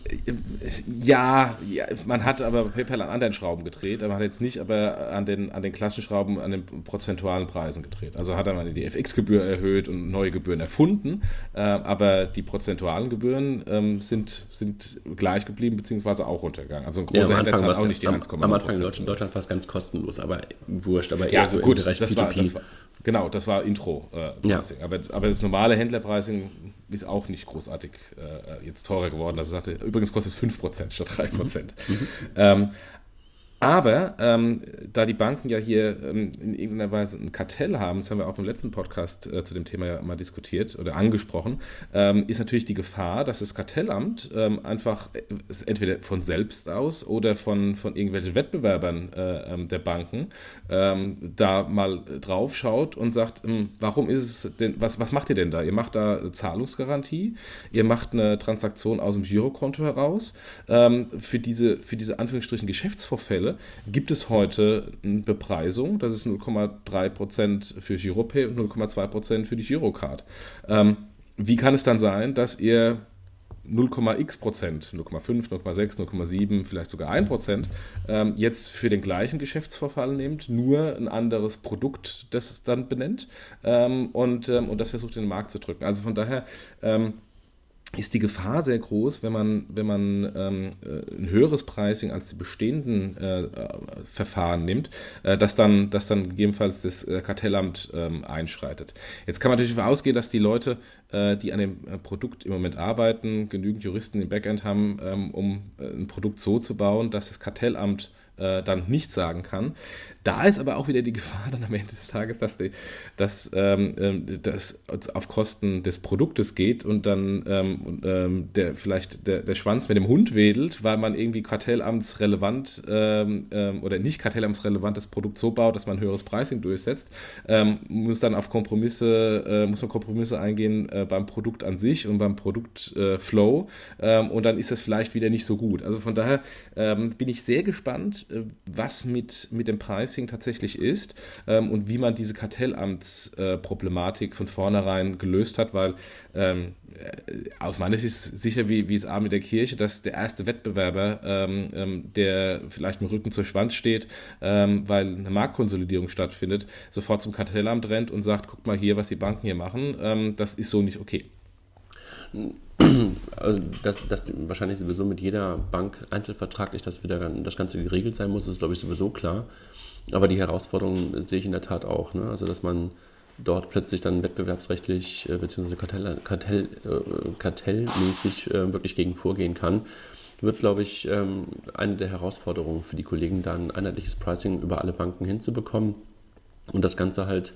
ja, ja, man hat aber bei PayPal an anderen Schrauben gedreht, man hat jetzt nicht aber an den, an den klassischen Schrauben, an den prozentualen Preisen gedreht. Also hat er mal die FX-Gebühr erhöht und neue Gebühren erfunden, äh, aber die prozentualen Gebühren ähm, sind, sind gleich geblieben, beziehungsweise auch runtergegangen. Also ein großer ja, Händler zahlt auch nicht die 1,9 Am Anfang in Deutschland, Deutschland fast ganz kostenlos, aber wurscht, aber eher ja, so gut, im Bereich das P2P. War, das war, Genau, das war Intro-Pricing. Äh, ja. aber, aber das normale Händler-Pricing ist auch nicht großartig äh, jetzt teurer geworden. Also sagte, übrigens kostet es 5% statt 3%. Mhm. Mhm. Ähm, aber ähm, da die Banken ja hier ähm, in irgendeiner Weise ein Kartell haben, das haben wir auch im letzten Podcast äh, zu dem Thema ja mal diskutiert oder angesprochen, ähm, ist natürlich die Gefahr, dass das Kartellamt ähm, einfach äh, entweder von selbst aus oder von, von irgendwelchen Wettbewerbern äh, ähm, der Banken ähm, da mal drauf schaut und sagt, warum ist es denn, was, was macht ihr denn da? Ihr macht da Zahlungsgarantie, ihr macht eine Transaktion aus dem Girokonto heraus. für diese, für diese Anführungsstrichen Geschäftsvorfälle Stelle gibt es heute eine Bepreisung. Das ist 0,3% für Giropay und 0,2% für die Girocard. Ähm, wie kann es dann sein, dass ihr 0,x Prozent, 0,5, 0,6, 0,7, vielleicht sogar 1 Prozent, ähm, jetzt für den gleichen Geschäftsvorfall nehmt, nur ein anderes Produkt, das es dann benennt ähm, und, ähm, und das versucht in den Markt zu drücken. Also von daher ähm, ist die Gefahr sehr groß, wenn man, wenn man ähm, äh, ein höheres Pricing als die bestehenden äh, Verfahren nimmt, äh, dass, dann, dass dann gegebenenfalls das äh, Kartellamt ähm, einschreitet. Jetzt kann man natürlich davon ausgehen, dass die Leute, äh, die an dem Produkt im Moment arbeiten, genügend Juristen im Backend haben, ähm, um ein Produkt so zu bauen, dass das Kartellamt dann nicht sagen kann. Da ist aber auch wieder die Gefahr dann am Ende des Tages, dass, die, ähm, ähm das auf Kosten des Produktes geht und dann ähm, ähm, der, vielleicht der, der Schwanz mit dem Hund wedelt, weil man irgendwie kartellamtsrelevant ähm, ähm, oder nicht kartellamtsrelevantes Produkt so baut, dass man ein höheres Pricing durchsetzt, muss dann auf Kompromisse, äh, muss man Kompromisse eingehen äh, beim Produkt an sich und beim Produktflow äh, und dann ist das vielleicht wieder nicht so gut. Also von daher bin ich sehr gespannt, äh, was mit, mit dem Pricing tatsächlich ist ähm, und wie man diese Kartellamtsproblematik äh, von vornherein gelöst hat, weil ähm, äh, aus meiner Sicht ist sicher wie, wie es A mit der Kirche, dass der erste Wettbewerber, ähm, ähm, der vielleicht mit Rücken zur Schwanz steht, ähm, weil eine Marktkonsolidierung stattfindet, sofort zum Kartellamt rennt und sagt, guck mal hier, was die Banken hier machen, ähm, das ist so nicht okay. Also, dass, dass wahrscheinlich sowieso mit jeder Bank einzelvertraglich das wieder das Ganze geregelt sein muss, ist, glaube ich, sowieso klar. Aber die Herausforderung sehe ich in der Tat auch. Ne? Also, dass man dort plötzlich dann wettbewerbsrechtlich äh, bzw. Kartell, Kartell, äh, kartellmäßig äh, wirklich gegen vorgehen kann. wird, glaube ich, ähm, eine der Herausforderungen für die Kollegen, da ein einheitliches Pricing über alle Banken hinzubekommen und das Ganze halt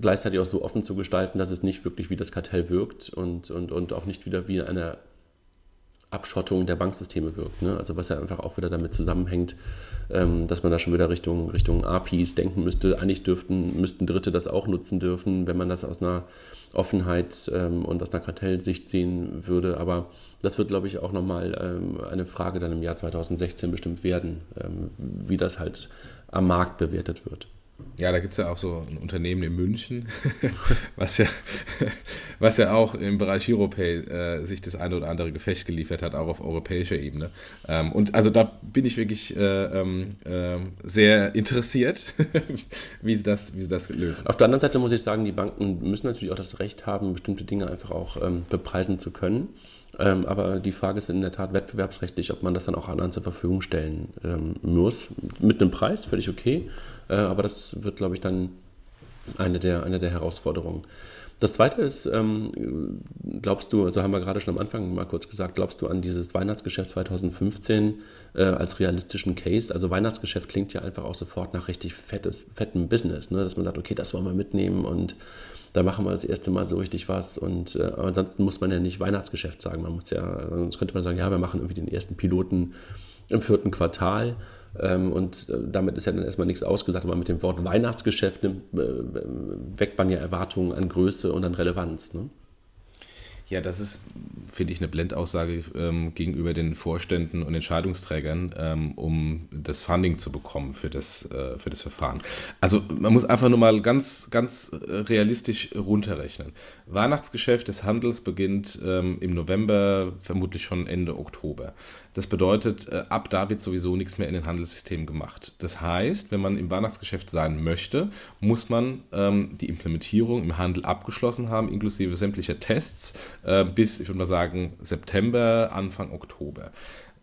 gleichzeitig auch so offen zu gestalten, dass es nicht wirklich wie das Kartell wirkt und, und, und auch nicht wieder wie eine Abschottung der Banksysteme wirkt. Ne? Also was ja einfach auch wieder damit zusammenhängt, ähm, dass man da schon wieder Richtung, Richtung APIs denken müsste. Eigentlich dürften, müssten Dritte das auch nutzen dürfen, wenn man das aus einer Offenheit ähm, und aus einer Kartellsicht sehen würde. Aber das wird, glaube ich, auch nochmal ähm, eine Frage dann im Jahr 2016 bestimmt werden, ähm, wie das halt am Markt bewertet wird. Ja, da gibt es ja auch so ein Unternehmen in München, was ja, was ja auch im Bereich Europay äh, sich das eine oder andere Gefecht geliefert hat, auch auf europäischer Ebene. Ähm, und also da bin ich wirklich äh, äh, sehr interessiert, wie, sie das, wie sie das lösen. Auf der anderen Seite muss ich sagen, die Banken müssen natürlich auch das Recht haben, bestimmte Dinge einfach auch ähm, bepreisen zu können. Ähm, aber die Frage ist in der Tat wettbewerbsrechtlich, ob man das dann auch anderen zur Verfügung stellen ähm, muss. Mit einem Preis, völlig okay. Äh, aber das wird, glaube ich, dann eine der, eine der Herausforderungen. Das zweite ist, ähm, glaubst du, also haben wir gerade schon am Anfang mal kurz gesagt, glaubst du an dieses Weihnachtsgeschäft 2015 äh, als realistischen Case? Also Weihnachtsgeschäft klingt ja einfach auch sofort nach richtig fettes, fettem Business, ne? dass man sagt, okay, das wollen wir mitnehmen und da machen wir das erste Mal so richtig was. Und äh, ansonsten muss man ja nicht Weihnachtsgeschäft sagen. Man muss ja, sonst könnte man sagen, ja, wir machen irgendwie den ersten Piloten im vierten Quartal. Ähm, und äh, damit ist ja dann erstmal nichts ausgesagt, aber mit dem Wort Weihnachtsgeschäft äh, weckt man ja Erwartungen an Größe und an Relevanz. Ne? Ja, das ist, finde ich, eine Blendaussage ähm, gegenüber den Vorständen und Entscheidungsträgern, ähm, um das Funding zu bekommen für das, äh, für das Verfahren. Also man muss einfach nur mal ganz, ganz realistisch runterrechnen. Weihnachtsgeschäft des Handels beginnt ähm, im November, vermutlich schon Ende Oktober. Das bedeutet, äh, ab da wird sowieso nichts mehr in den Handelssystemen gemacht. Das heißt, wenn man im Weihnachtsgeschäft sein möchte, muss man ähm, die Implementierung im Handel abgeschlossen haben, inklusive sämtlicher Tests, äh, bis, ich würde mal sagen, September, Anfang Oktober.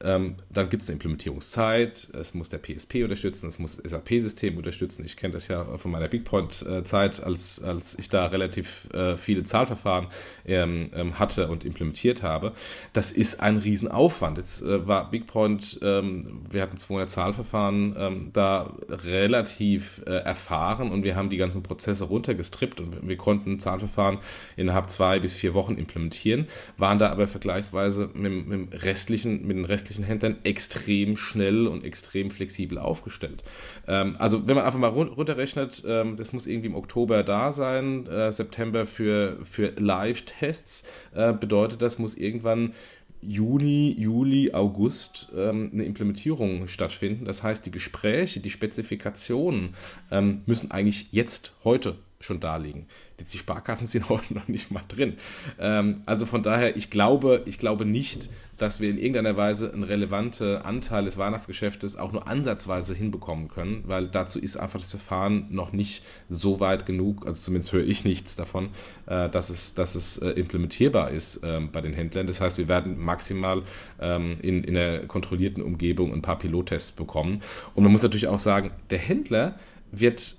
Ähm, dann gibt es eine Implementierungszeit, es muss der PSP unterstützen, es muss SAP-System unterstützen. Ich kenne das ja von meiner BigPoint-Zeit, als, als ich da relativ äh, viele Zahlverfahren ähm, ähm, hatte und implementiert habe. Das ist ein Riesenaufwand. Jetzt äh, war BigPoint, ähm, wir hatten 200 Zahlverfahren, ähm, da relativ äh, erfahren und wir haben die ganzen Prozesse runtergestrippt und wir konnten Zahlverfahren innerhalb zwei bis vier Wochen implementieren, waren da aber vergleichsweise mit, mit, restlichen, mit den restlichen wirtschaftlichen Händlern extrem schnell und extrem flexibel aufgestellt. Ähm, also wenn man einfach mal runterrechnet, ähm, das muss irgendwie im Oktober da sein, äh, September für, für Live-Tests, äh, bedeutet das, muss irgendwann Juni, Juli, August ähm, eine Implementierung stattfinden. Das heißt, die Gespräche, die Spezifikationen ähm, müssen eigentlich jetzt, heute schon da liegen. Jetzt die Sparkassen sind heute noch nicht mal drin. Ähm, also von daher, ich glaube, ich glaube nicht, dass wir in irgendeiner Weise einen relevanten Anteil des Weihnachtsgeschäftes auch nur ansatzweise hinbekommen können, weil dazu ist einfach das Verfahren noch nicht so weit genug, also zumindest höre ich nichts davon, äh, dass es, dass es äh, implementierbar ist ähm, bei den Händlern. Das heißt, wir werden maximal ähm, in, in einer kontrollierten Umgebung ein paar Pilottests bekommen. Und man muss natürlich auch sagen, der Händler wird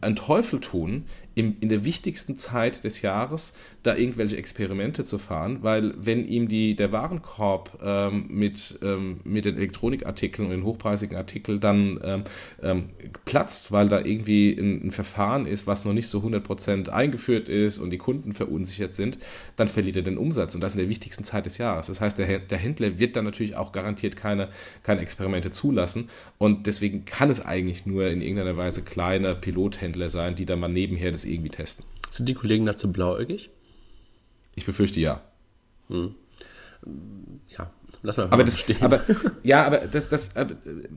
einen Teufel tun, im, in der wichtigsten Zeit des Jahres da irgendwelche Experimente zu fahren, weil wenn ihm die, der Warenkorb ähm, mit, ähm, mit den Elektronikartikeln und den hochpreisigen Artikeln dann ähm, ähm, platzt, weil da irgendwie ein, ein, Verfahren ist, was noch nicht so 100% eingeführt ist und die Kunden verunsichert sind, dann verliert er den Umsatz und das in der wichtigsten Zeit des Jahres. Das heißt, der, der Händler wird dann natürlich auch garantiert keine, keine Experimente zulassen und deswegen kann es eigentlich nur in irgendeiner Weise kleine Pilothändler sein, die dann mal nebenher das irgendwie testen. Sind die Kollegen dazu blauäugig? Ich befürchte ja. Hm. Ja, lass mal aber das, stehen. Aber, ja, aber das, das,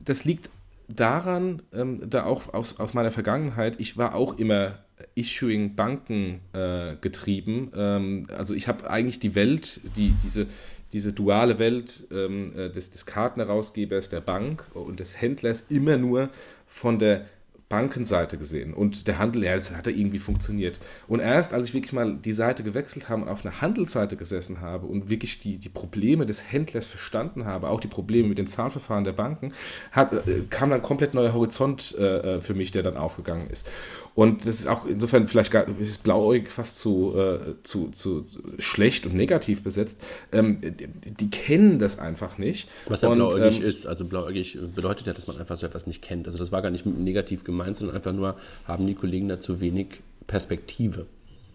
das liegt daran, ähm, da auch aus, aus meiner Vergangenheit, ich war auch immer Issuing Banken äh, getrieben. Ähm, also ich habe eigentlich die Welt, die, diese, diese duale Welt ähm, äh, des, des Kartenherausgebers, der Bank und des Händlers immer nur von der Bankenseite gesehen und der Handel, ja, das irgendwie funktioniert. Und erst als ich wirklich mal die Seite gewechselt habe und auf einer Handelsseite gesessen habe und wirklich die, die Probleme des Händlers verstanden habe, auch die Probleme mit den Zahlverfahren der Banken, hat, äh, kam dann komplett neuer Horizont äh, äh, für mich, der dann aufgegangen ist. Und das ist auch insofern vielleicht gar, blauäugig fast zu, äh, zu, zu, zu, schlecht und negativ besetzt. Ähm, die, die, kennen das einfach nicht. Was ja und, blauäugig ähm, ist, also blauäugig bedeutet ja, dass man einfach so etwas nicht kennt. Also das war gar nicht negativ gemeint, sondern einfach nur, haben die Kollegen dazu wenig Perspektive.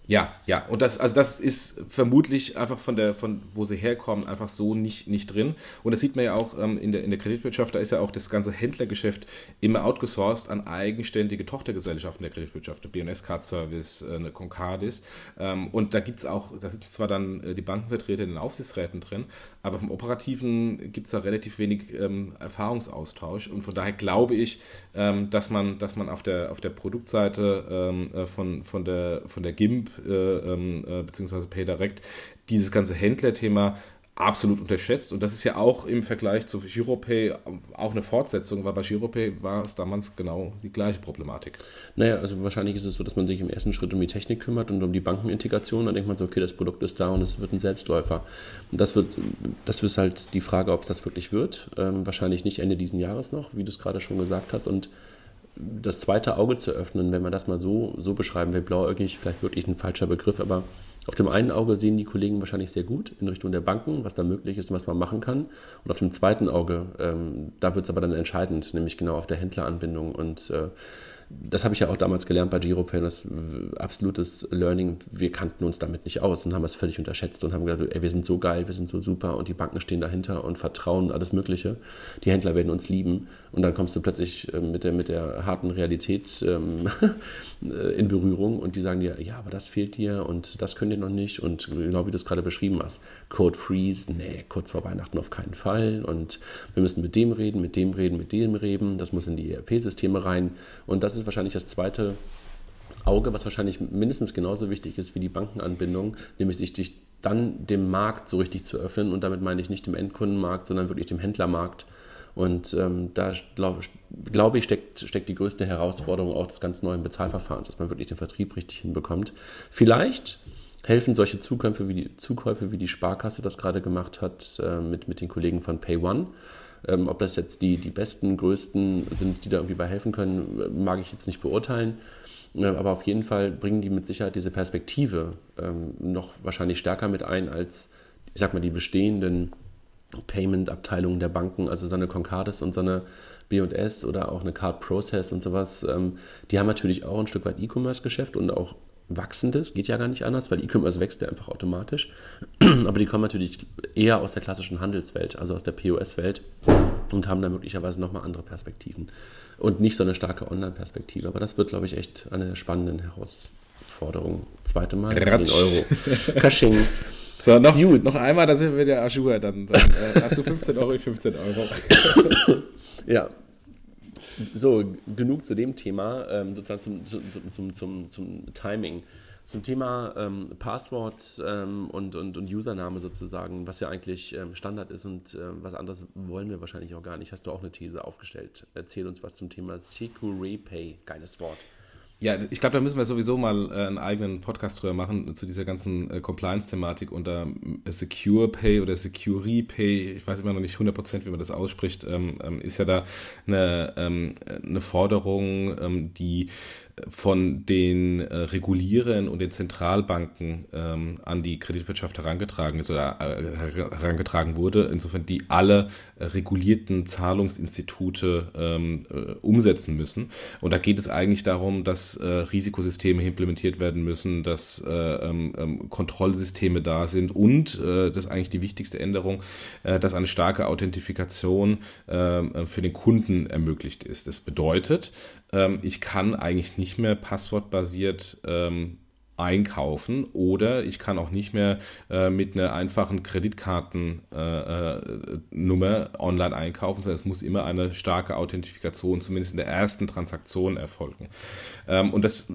Ja, ja, und das, also das ist vermutlich einfach von der, von wo sie herkommen, einfach so nicht, nicht drin. Und das sieht man ja auch ähm, in, der, in der Kreditwirtschaft, da ist ja auch das ganze Händlergeschäft immer outgesourced an eigenständige Tochtergesellschaften der Kreditwirtschaft, der BNS Card Service, äh, eine Concardis. Ähm, und da gibt es auch, da sitzen zwar dann äh, die Bankenvertreter in den Aufsichtsräten drin, aber vom Operativen gibt es da relativ wenig ähm, Erfahrungsaustausch. Und von daher glaube ich, ähm, dass man, dass man auf der, auf der Produktseite ähm, äh, von, von, der, von der GIMP äh, ähm, äh, beziehungsweise PayDirect dieses ganze Händlerthema absolut unterschätzt. Und das ist ja auch im Vergleich zu Giropay auch eine Fortsetzung, weil bei Giropay war es damals genau die gleiche Problematik. Naja, also wahrscheinlich ist es so, dass man sich im ersten Schritt um die Technik kümmert und um die Bankenintegration. Dann denkt man so, okay, das Produkt ist da und es wird ein Selbstläufer. das wird, das ist halt die Frage, ob es das wirklich wird. Ähm, wahrscheinlich nicht Ende diesen Jahres noch, wie du es gerade schon gesagt hast. Und das zweite Auge zu öffnen, wenn man das mal so, so beschreiben will, blauäugig, vielleicht wirklich ein falscher Begriff, aber auf dem einen Auge sehen die Kollegen wahrscheinlich sehr gut in Richtung der Banken, was da möglich ist und was man machen kann. Und auf dem zweiten Auge, ähm, da wird es aber dann entscheidend, nämlich genau auf der Händleranbindung und äh, das habe ich ja auch damals gelernt bei GiroPay, das äh, absolutes Learning. Wir kannten uns damit nicht aus und haben es völlig unterschätzt und haben gedacht, ey, wir sind so geil, wir sind so super und die Banken stehen dahinter und vertrauen alles Mögliche. Die Händler werden uns lieben und dann kommst du plötzlich äh, mit der, mit der harten Realität ähm, äh, in Berührung und die sagen dir, ja, aber das fehlt dir und das könnt ihr noch nicht und genau wie du es gerade beschrieben hast, Code Freeze, nee, kurz vor Weihnachten auf keinen Fall und wir müssen mit dem reden, mit dem reden, mit dem reden, das muss in die ERP-Systeme rein und das ist wahrscheinlich das zweite Auge, was wahrscheinlich mindestens genauso wichtig ist wie die Bankenanbindung, nämlich sich dann dem Markt so richtig zu öffnen. Und damit meine ich nicht dem Endkundenmarkt, sondern wirklich dem Händlermarkt. Und ähm, da glaube glaub ich, steckt, steckt die größte Herausforderung auch des ganz neuen Bezahlverfahrens, dass man wirklich den Vertrieb richtig hinbekommt. Vielleicht helfen solche Zukäufe wie die, Zukäufe, wie die Sparkasse das gerade gemacht hat, äh, mit, mit den Kollegen von PayOne ähm, ob das jetzt die, die besten, größten sind, die da irgendwie bei helfen können, mag ich jetzt nicht beurteilen. Äh, aber auf jeden Fall bringen die mit Sicherheit diese Perspektive ähm, noch wahrscheinlich stärker mit ein als, ich sag mal, die bestehenden Payment-Abteilungen der Banken, also so eine Concardis und so eine B&S oder auch eine Card Process und sowas. Ähm, die haben natürlich auch ein Stück weit E-Commerce-Geschäft und auch wachsendes, geht ja gar nicht anders, weil E-Commerce wächst ja einfach automatisch. Aber die kommen natürlich eher aus der klassischen Handelswelt, also aus der POS-Welt und haben da möglicherweise nochmal andere Perspektiven und nicht so eine starke Online-Perspektive. Aber das wird, glaube ich, echt eine der spannenden Herausforderungen. Zweite Mal 10 Euro. Kasching. So, noch, Gut. noch einmal, da sind wir wieder Ajour. Dann, dann äh, hast du 15 Euro, 15 Euro. ja, so, genug zu dem Thema, ähm, sozusagen zum, zum, zum, zum, Timing. Zum Thema ähm, Passwort ähm, und, und, und Username sozusagen, was ja eigentlich ähm, Standard ist und äh, was anderes wollen wir wahrscheinlich auch gar nicht, hast du auch eine These aufgestellt. Erzähl uns was zum Thema Securepay. Geiles Wort. Ja, ich glaube, da müssen wir sowieso mal äh, einen eigenen Podcast drüber machen zu dieser ganzen äh, Compliance-Thematik unter äh, Secure Pay oder Secure Pay. Ich weiß immer noch nicht 100%, wie man das ausspricht. Ähm, ähm, ist ja da eine, ähm, eine Forderung, ähm, die von den äh, Regulierern und den Zentralbanken ähm, an die Kreditwirtschaft herangetragen ist oder äh, herangetragen wurde, insofern die alle äh, regulierten Zahlungsinstitute ähm, äh, umsetzen müssen. Und da geht es eigentlich darum, dass äh, Risikosysteme implementiert werden müssen, dass äh, ähm, ähm, Kontrollsysteme da sind und, das ist eigentlich die wichtigste Änderung, dass eine starke Authentifikation ähm, für den Kunden ermöglicht ist. Das bedeutet, ähm, ich kann eigentlich nicht mehr passwortbasiert ähm, einkaufen oder ich kann auch nicht mehr äh, mit einer einfachen Kreditkartennummer äh, äh, online einkaufen, sondern es muss immer eine starke Authentifikation, zumindest in der ersten Transaktion erfolgen. Ähm, und das,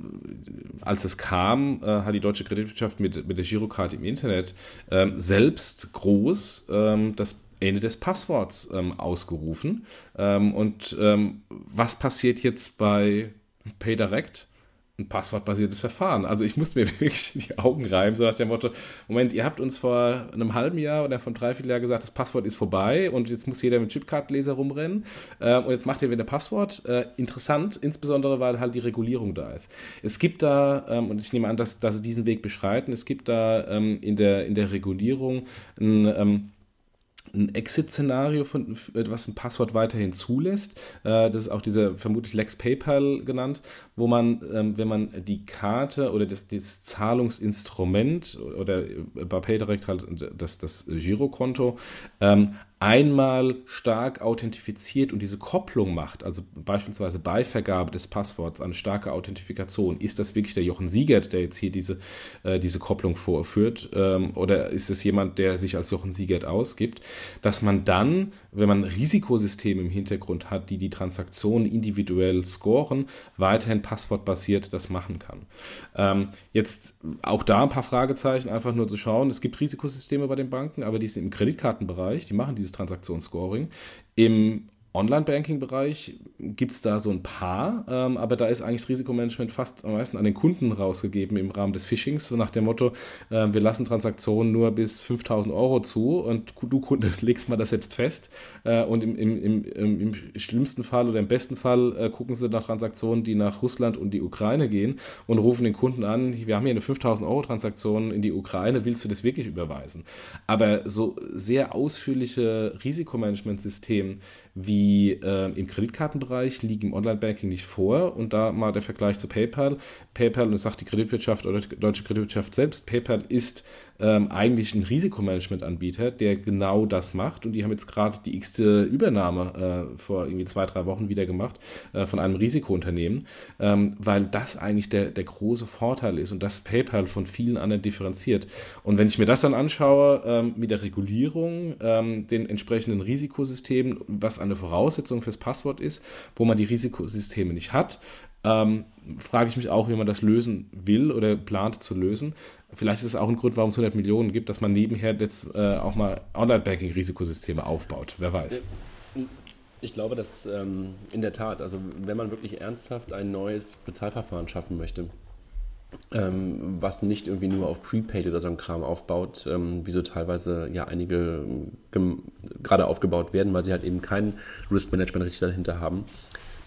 als es kam, äh, hat die deutsche Kreditwirtschaft mit, mit der Girokarte im Internet ähm, selbst groß ähm, das Ende des Passworts ähm, ausgerufen. Ähm, und ähm, was passiert jetzt bei PayDirect? ein passwortbasiertes Verfahren. Also ich musste mir wirklich die Augen reiben, so nach dem Motto, Moment, ihr habt uns vor einem halben Jahr oder von dreiviertel Jahr gesagt, das Passwort ist vorbei und jetzt muss jeder mit Chipkartenleser rumrennen äh, und jetzt macht ihr wieder Passwort. Äh, interessant, insbesondere weil halt die Regulierung da ist. Es gibt da, ähm, und ich nehme an, dass, dass sie diesen Weg beschreiten, es gibt da ähm, in, der, in der Regulierung ein ähm, ein Exit-Szenario, was ein Passwort weiterhin zulässt. Äh, das ist auch dieser vermutlich Lex PayPal genannt, wo man, ähm, wenn man die Karte oder das, das Zahlungsinstrument oder bei PayDirect halt das, das Girokonto ähm, einmal stark authentifiziert und diese Kopplung macht, also beispielsweise bei Vergabe des Passworts eine starke Authentifikation, ist das wirklich der Jochen Siegert, der jetzt hier diese, äh, diese Kopplung vorführt, ähm, oder ist es jemand, der sich als Jochen Siegert ausgibt, dass man dann, wenn man Risikosysteme im Hintergrund hat, die die Transaktionen individuell scoren, weiterhin passwortbasiert das machen kann. Ähm, jetzt auch da ein paar Fragezeichen, einfach nur zu schauen, es gibt Risikosysteme bei den Banken, aber die sind im Kreditkartenbereich, die machen dieses Transaktionsscoring. Im Online-Banking-Bereich gibt es da so ein paar, ähm, aber da ist eigentlich das Risikomanagement fast am meisten an den Kunden rausgegeben im Rahmen des Phishings, so nach dem Motto, äh, wir lassen Transaktionen nur bis 5000 Euro zu und du Kunde legst mal das selbst fest äh, und im, im, im, im, schlimmsten Fall oder im besten Fall äh, gucken sie nach Transaktionen, die nach Russland und die Ukraine gehen und rufen den Kunden an, wir haben hier eine 5000 Euro Transaktion in die Ukraine, willst du das wirklich überweisen? Aber so sehr ausführliche Risikomanagement-Systeme wie äh, im Kreditkartenbereich liegen im Online-Banking nicht vor. Und da mal der Vergleich zu PayPal. PayPal, und das sagt die Kreditwirtschaft oder die deutsche Kreditwirtschaft selbst, PayPal ist ähm, eigentlich ein Risikomanagementanbieter, der genau das macht. Und die haben jetzt gerade die x-te Übernahme äh, vor irgendwie zwei, drei Wochen wieder gemacht äh, von einem Risikounternehmen, ähm, weil das eigentlich der, der große Vorteil ist und das PayPal von vielen anderen differenziert. Und wenn ich mir das dann anschaue ähm, mit der Regulierung, ähm, den entsprechenden Risikosystemen, was eine Voraussetzung fürs Passwort ist, wo man die Risikosysteme nicht hat, ähm, frage ich mich auch, wie man das lösen will oder plant zu lösen. Vielleicht ist es auch ein Grund, warum es 100 Millionen gibt, dass man nebenher jetzt äh, auch mal Online-Banking-Risikosysteme aufbaut. Wer weiß. Ich glaube, dass ähm, in der Tat, also wenn man wirklich ernsthaft ein neues Bezahlverfahren schaffen möchte, ähm, was nicht irgendwie nur auf Prepaid oder so ein Kram aufbaut, ähm, wie so teilweise ja einige gerade aufgebaut werden, weil sie halt eben kein Risk Management richtig dahinter haben,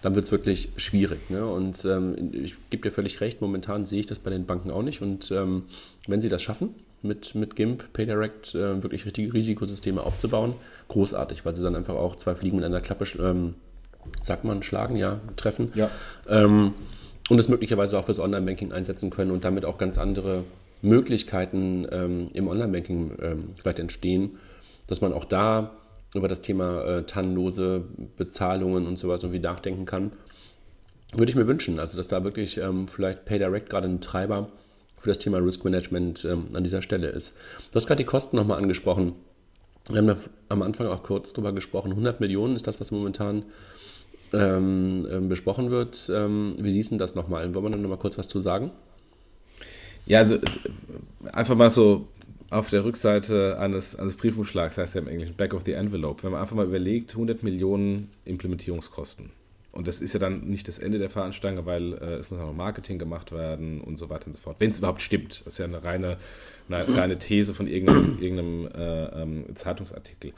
dann wird es wirklich schwierig. Ne? Und ähm, ich gebe dir völlig recht, momentan sehe ich das bei den Banken auch nicht. Und ähm, wenn sie das schaffen, mit, mit GIMP, PayDirect äh, wirklich richtige Risikosysteme aufzubauen, großartig, weil sie dann einfach auch zwei Fliegen mit einer Klappe, ähm, sagt man, schlagen, ja, treffen. Ja. Ähm, und es möglicherweise auch fürs Online-Banking einsetzen können und damit auch ganz andere Möglichkeiten ähm, im Online-Banking ähm, vielleicht entstehen, dass man auch da über das Thema äh, tannlose Bezahlungen und sowas irgendwie nachdenken kann. Würde ich mir wünschen, also dass da wirklich ähm, vielleicht PayDirect gerade ein Treiber für das Thema Risk Management ähm, an dieser Stelle ist. Du hast gerade die Kosten nochmal angesprochen. Wir haben da am Anfang auch kurz drüber gesprochen. 100 Millionen ist das, was momentan ähm, ähm, besprochen wird. Ähm, wie siehst du das nochmal? Wollen wir da nochmal kurz was zu sagen? Ja, also einfach mal so auf der Rückseite eines, eines Briefumschlags, heißt ja im Englischen Back of the Envelope, wenn man einfach mal überlegt, 100 Millionen Implementierungskosten. Und das ist ja dann nicht das Ende der Fahnenstange, weil äh, es muss auch noch Marketing gemacht werden und so weiter und so fort. Wenn es überhaupt stimmt. Das ist ja eine reine, eine reine These von irgendeinem, irgendeinem äh, ähm, Zeitungsartikel.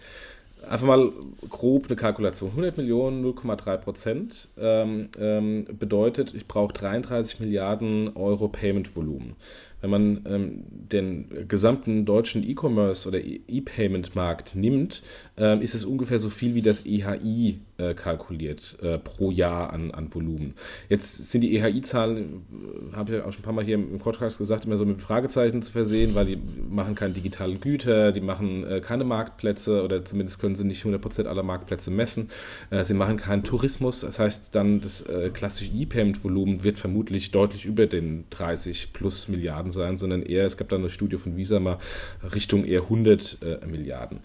Einfach mal grob eine Kalkulation. 100 Millionen, 0,3 Prozent ähm, ähm, bedeutet, ich brauche 33 Milliarden Euro Payment-Volumen. Wenn man ähm, den gesamten deutschen E-Commerce oder E-Payment-Markt nimmt, ähm, ist es ungefähr so viel wie das EHI äh, kalkuliert äh, pro Jahr an, an Volumen. Jetzt sind die EHI-Zahlen, äh, habe ich auch schon ein paar Mal hier im Podcast gesagt, immer so mit Fragezeichen zu versehen, weil die machen keine digitalen Güter, die machen äh, keine Marktplätze oder zumindest können sie nicht 100% aller Marktplätze messen. Äh, sie machen keinen Tourismus, das heißt dann das klassische E-Payment-Volumen wird vermutlich deutlich über den 30 plus Milliarden sein, sondern eher, es gab da eine Studie von Visa mal Richtung eher 100 Milliarden.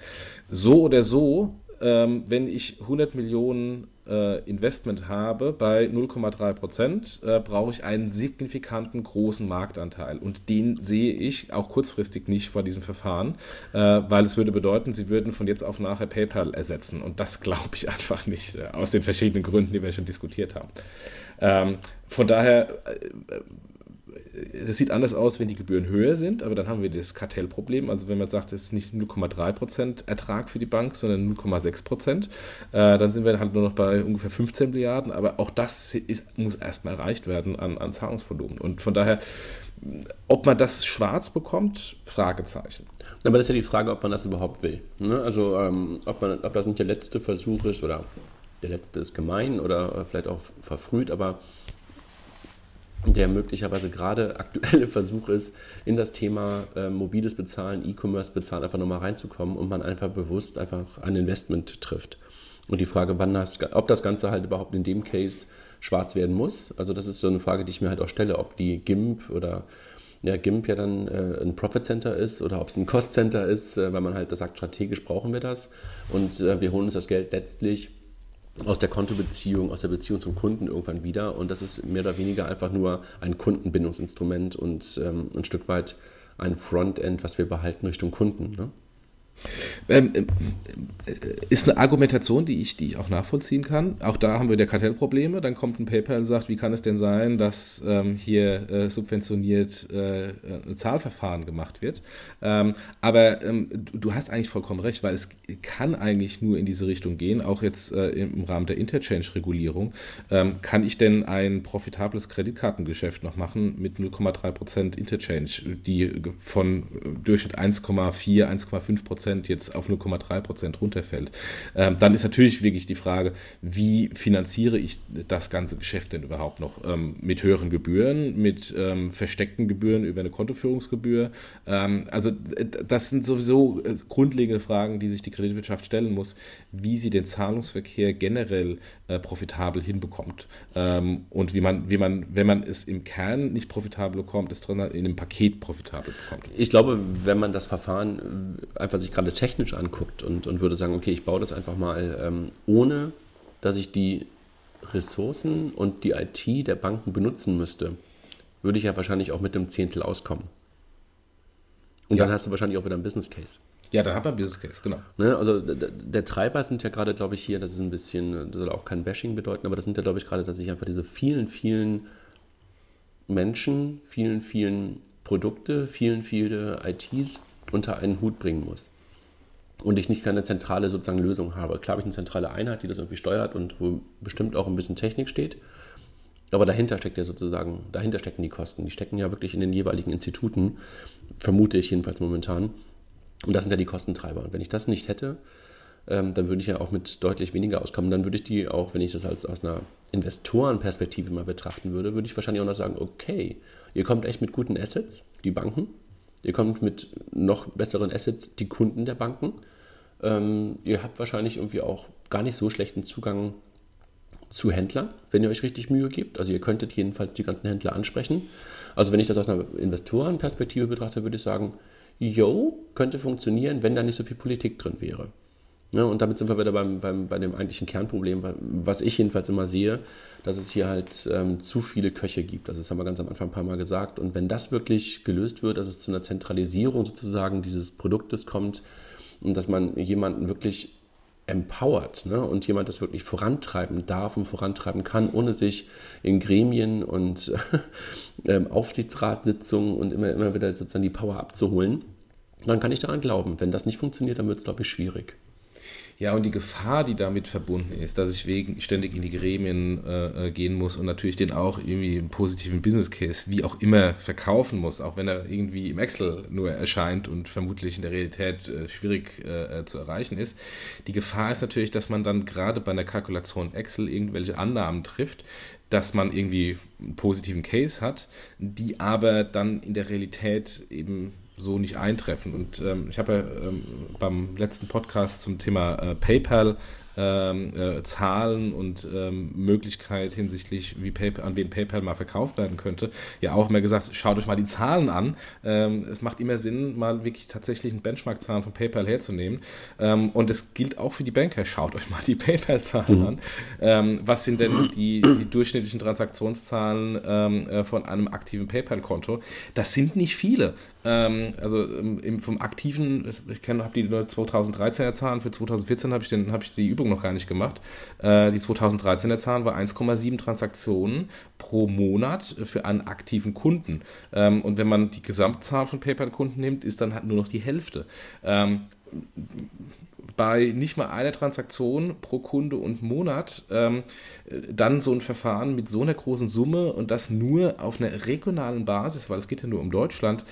So oder so, ähm, wenn ich 100 Millionen äh, Investment habe bei 0,3 Prozent, äh, brauche ich einen signifikanten großen Marktanteil. Und den sehe ich auch kurzfristig nicht vor diesem Verfahren, äh, weil es würde bedeuten, sie würden von jetzt auf nachher PayPal ersetzen. Und das glaube ich einfach nicht, äh, aus den verschiedenen Gründen, die wir schon diskutiert haben. Ähm, von daher äh, das sieht anders aus, wenn die Gebühren höher sind, aber dann haben wir das Kartellproblem. Also wenn man sagt, es ist nicht 0,3% Ertrag für die Bank, sondern 0,6%, äh, dann sind wir halt nur noch bei ungefähr 15 Milliarden. Aber auch das ist, muss erstmal erreicht werden an, an Zahlungsvolumen. Und von daher, ob man das schwarz bekommt, Fragezeichen. Aber das ist ja die Frage, ob man das überhaupt will. Ne? Also ähm, ob, man, ob das nicht der letzte Versuch ist oder der letzte ist gemein oder vielleicht auch verfrüht, aber der möglicherweise gerade aktuelle Versuch ist, in das Thema äh, mobiles Bezahlen, E-Commerce bezahlen, einfach nochmal reinzukommen und man einfach bewusst einfach ein Investment trifft. Und die Frage, wann das, ob das Ganze halt überhaupt in dem Case schwarz werden muss, also das ist so eine Frage, die ich mir halt auch stelle, ob die GIMP oder ja, GIMP ja dann äh, ein Profit Center ist oder ob es ein Cost Center ist, äh, weil man halt sagt, strategisch brauchen wir das und äh, wir holen uns das Geld letztlich aus der Kontobeziehung, aus der Beziehung zum Kunden irgendwann wieder. Und das ist mehr oder weniger einfach nur ein Kundenbindungsinstrument und ähm, ein Stück weit ein Frontend, was wir behalten Richtung Kunden. Ne? Ähm, ähm, äh, ist eine Argumentation, die ich, die ich auch nachvollziehen kann. Auch da haben wir der Kartellprobleme. Dann kommt ein PayPal und sagt, wie kann es denn sein, dass ähm, hier äh, subventioniert äh, ein Zahlverfahren gemacht wird. Ähm, aber ähm, du, hast eigentlich vollkommen recht, weil es kann eigentlich nur in diese Richtung gehen. Auch jetzt äh, im Rahmen der Interchange-Regulierung. Ähm, kann ich denn ein profitables Kreditkartengeschäft noch machen mit 0,3% Interchange, die von Durchschnitt 1,4, 1,5% Prozent jetzt auf 0,3 Prozent runterfällt, ähm, dann ist natürlich wirklich die Frage, wie finanziere ich das ganze Geschäft denn überhaupt noch? Ähm, mit höheren Gebühren, mit ähm, versteckten Gebühren über eine Kontoführungsgebühr? Ähm, also das sind sowieso äh, grundlegende Fragen, die sich die Kreditwirtschaft stellen muss, wie sie den Zahlungsverkehr generell äh, profitabel hinbekommt. Ähm, und wie man, wie man, wenn man es im Kern nicht profitabel bekommt, es drin in einem Paket profitabel bekommt. Ich glaube, wenn man das Verfahren äh, einfach sich gerade technisch anguckt und, und würde sagen, okay, ich baue das einfach mal ähm, ohne, dass ich die Ressourcen und die IT der Banken benutzen müsste, würde ich ja wahrscheinlich auch mit einem Zehntel auskommen. Und ja. dann hast du wahrscheinlich auch wieder einen Business Case. Ja, dann hat man Business Case, genau. Ne, also der, der, Treiber sind ja gerade, glaube ich, hier, das ist ein bisschen, das soll auch kein Bashing bedeuten, aber das sind ja, glaube ich, gerade, dass ich einfach diese vielen, vielen Menschen, vielen, vielen Produkte, vielen, viele ITs unter einen Hut bringen muss und ich nicht keine zentrale sozusagen Lösung habe. Klar habe ich eine zentrale Einheit, die das irgendwie steuert und wo bestimmt auch ein bisschen Technik steht. Aber dahinter steckt ja sozusagen, dahinter stecken die Kosten. Die stecken ja wirklich in den jeweiligen Instituten, vermute ich jedenfalls momentan. Und das sind ja die Kostentreiber. Und wenn ich das nicht hätte, ähm, dann würde ich ja auch mit deutlich weniger auskommen. Dann würde ich die auch, wenn ich das als aus einer Investorenperspektive mal betrachten würde, würde ich wahrscheinlich auch noch sagen, okay, ihr kommt echt mit guten Assets, die Banken, Ihr kommt mit noch besseren Assets, die Kunden der Banken. Ähm, ihr habt wahrscheinlich irgendwie auch gar nicht so schlechten Zugang zu Händlern, wenn ihr euch richtig Mühe gebt. Also ihr könntet jedenfalls die ganzen Händler ansprechen. Also wenn ich das aus einer Investorenperspektive betrachte, würde ich sagen, yo, könnte funktionieren, wenn da nicht so viel Politik drin wäre. Ja, und damit sind wir wieder beim, beim, bei dem eigentlichen Kernproblem, was ich jedenfalls immer sehe, dass es hier halt ähm, zu viele Köche gibt. Das haben wir ganz am Anfang ein paar Mal gesagt. Und wenn das wirklich gelöst wird, dass es zu einer Zentralisierung sozusagen dieses Produktes kommt und dass man jemanden wirklich empowert ne? und jemand das wirklich vorantreiben darf und vorantreiben kann, ohne sich in Gremien und ähm, Aufsichtsratssitzungen und immer, immer wieder sozusagen die Power abzuholen, dann kann ich daran glauben. Wenn das nicht funktioniert, dann wird es, glaube ich, schwierig. Ja, und die Gefahr, die damit verbunden ist, dass ich wegen ständig in die Gremien äh, äh, gehen muss und natürlich den auch irgendwie einen positiven Business Case, wie auch immer, verkaufen muss, auch wenn er irgendwie im Excel nur erscheint und vermutlich in der Realität äh, schwierig äh, äh zu erreichen ist. Die Gefahr ist natürlich, dass man dann gerade bei einer Kalkulation Excel irgendwelche Annahmen trifft, dass man irgendwie einen positiven Case hat, die aber dann in der Realität eben so nicht eintreffen. Und ähm, ich habe ja ähm, beim letzten Podcast zum Thema äh, PayPal ähm, äh, Zahlen und ähm, Möglichkeit hinsichtlich, wie PayPal, an wen PayPal mal verkauft werden könnte, ja auch immer gesagt, schaut euch mal die Zahlen an. Ähm, es macht immer Sinn, mal wirklich tatsächlich einen Benchmark-Zahlen von PayPal herzunehmen. Ähm, und es gilt auch für die Banker. Schaut euch mal die PayPal-Zahlen mhm. an. Was sind denn die, die durchschnittlichen Transaktionszahlen äh, von einem aktiven PayPal-Konto? Das sind nicht viele. Ähm, also ähm, im, vom aktiven, ich habe die 2013er Zahlen, für 2014 habe ich, hab ich die Übung noch gar nicht gemacht. Äh, die 2013er Zahlen war 1,7 Transaktionen pro Monat für einen aktiven Kunden. Ähm, und wenn man die Gesamtzahl von PayPal-Kunden nimmt, ist dann halt nur noch die Hälfte. Bei nicht mal einer Transaktion pro Kunde und Monat ähm, dann so ein Verfahren mit so einer großen Summe und das nur auf einer regionalen Basis, weil es geht ja nur um Deutschland,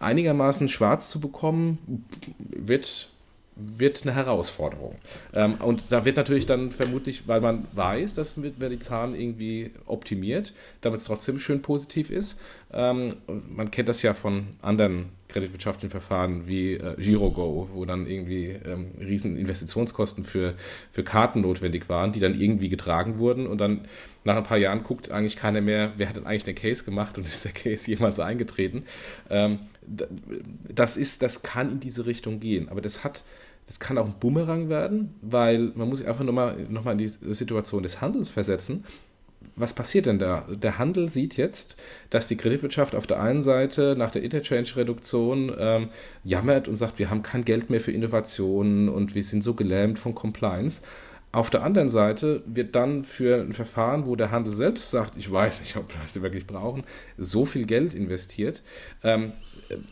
einigermaßen schwarz zu bekommen, wird wird eine Herausforderung. Ähm, und da wird natürlich dann vermutlich, weil man weiß, dass wer die Zahlen irgendwie optimiert, damit es trotzdem schön positiv ist. Ähm, man kennt das ja von anderen kreditwirtschaftlichen Verfahren wie äh, GiroGo, wo dann irgendwie ähm, riesen Investitionskosten für, für Karten notwendig waren, die dann irgendwie getragen wurden und dann nach ein paar Jahren guckt eigentlich keiner mehr, wer hat denn eigentlich den Case gemacht und ist der Case jemals eingetreten. Ähm, das ist, das kann in diese Richtung gehen, aber das hat das kann auch ein Bumerang werden, weil man muss sich einfach nochmal noch mal in die Situation des Handels versetzen. Was passiert denn da? Der Handel sieht jetzt, dass die Kreditwirtschaft auf der einen Seite nach der Interchange-Reduktion ähm, jammert und sagt, wir haben kein Geld mehr für Innovationen und wir sind so gelähmt von Compliance. Auf der anderen Seite wird dann für ein Verfahren, wo der Handel selbst sagt, ich weiß nicht, ob wir das wirklich brauchen, so viel Geld investiert. Ähm,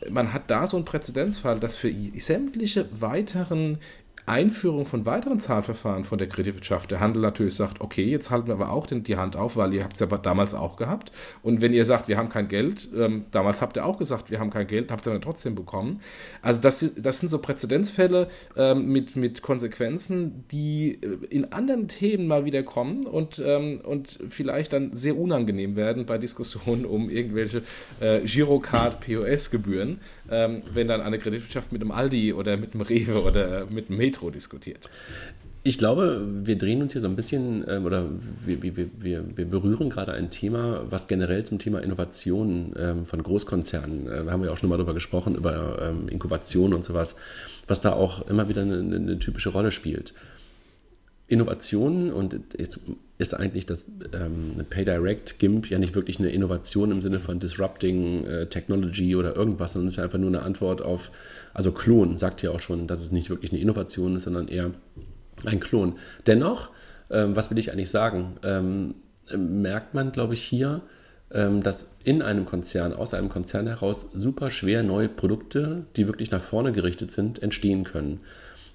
man hat da so einen Präzedenzfall, dass für sämtliche weiteren Einführung von weiteren Zahlverfahren von der Kreditwirtschaft der Handel natürlich sagt, okay, jetzt halten wir aber auch den, die Hand auf, weil ihr habt es ja damals auch gehabt. Und wenn ihr sagt, wir haben kein Geld, ähm, damals habt ihr auch gesagt, wir haben kein Geld, habt ihr dann trotzdem bekommen. Also das, das sind so Präzedenzfälle ähm, mit, mit Konsequenzen, die äh, in anderen Themen mal wieder kommen und, ähm, und vielleicht dann sehr unangenehm werden bei Diskussionen um irgendwelche äh, Girocard-POS-Gebühren, ähm, wenn dann eine Kreditwirtschaft mit einem Aldi oder mit einem Rewe oder mit einem Metro diskutiert. Ich glaube, wir drehen uns hier so ein bisschen ähm, oder wir, wir, wir, wir, berühren gerade ein Thema, was generell zum Thema Innovation ähm, von Großkonzernen, äh, haben wir auch schon mal darüber gesprochen, über ähm, Inkubation und sowas, was da auch immer wieder eine, eine typische Rolle spielt. Innovationen und jetzt ist eigentlich das ähm, PayDirect GIMP ja nicht wirklich eine Innovation im Sinne von Disrupting äh, Technology oder irgendwas, sondern es ist einfach nur eine Antwort auf, also Klon sagt ja auch schon, dass es nicht wirklich eine Innovation ist, sondern eher ein Klon. Dennoch, ähm, was will ich eigentlich sagen, ähm, merkt man, glaube ich, hier, ähm, dass in einem Konzern, aus einem Konzern heraus super schwer neue Produkte, die wirklich nach vorne gerichtet sind, entstehen können.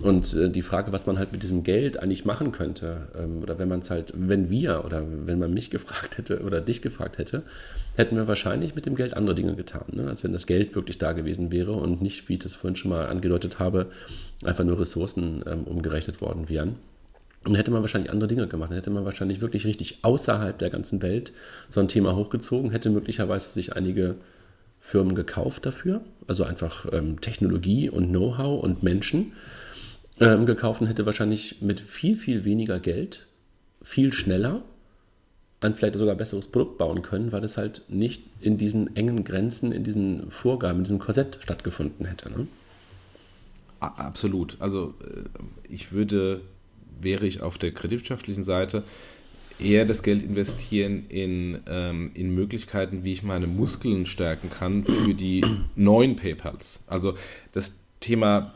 Und äh, die Frage, was man halt mit diesem Geld eigentlich machen könnte, ähm, oder wenn man es halt, wenn wir oder wenn man mich gefragt hätte oder dich gefragt hätte, hätten wir wahrscheinlich mit dem Geld andere Dinge getan, ne? als wenn das Geld wirklich da gewesen wäre und nicht, wie ich das vorhin schon mal angedeutet habe, einfach nur Ressourcen ähm, umgerechnet worden wären. Und hätte man wahrscheinlich andere Dinge gemacht. Dann hätte man wahrscheinlich wirklich richtig außerhalb der ganzen Welt so ein Thema hochgezogen, hätte möglicherweise sich einige Firmen gekauft dafür, also einfach ähm, Technologie und Know-how und Menschen ähm, gekauft und hätte wahrscheinlich mit viel, viel weniger Geld viel schneller ein vielleicht sogar besseres Produkt bauen können, weil es halt nicht in diesen engen Grenzen, in diesen Vorgaben, in diesem Korsett stattgefunden hätte. Ne? Absolut. Also äh, ich würde, wäre ich auf der kreditwirtschaftlichen Seite, eher das Geld investieren in, ähm, in Möglichkeiten, wie ich meine Muskeln stärken kann für die neuen PayPals. Also das Thema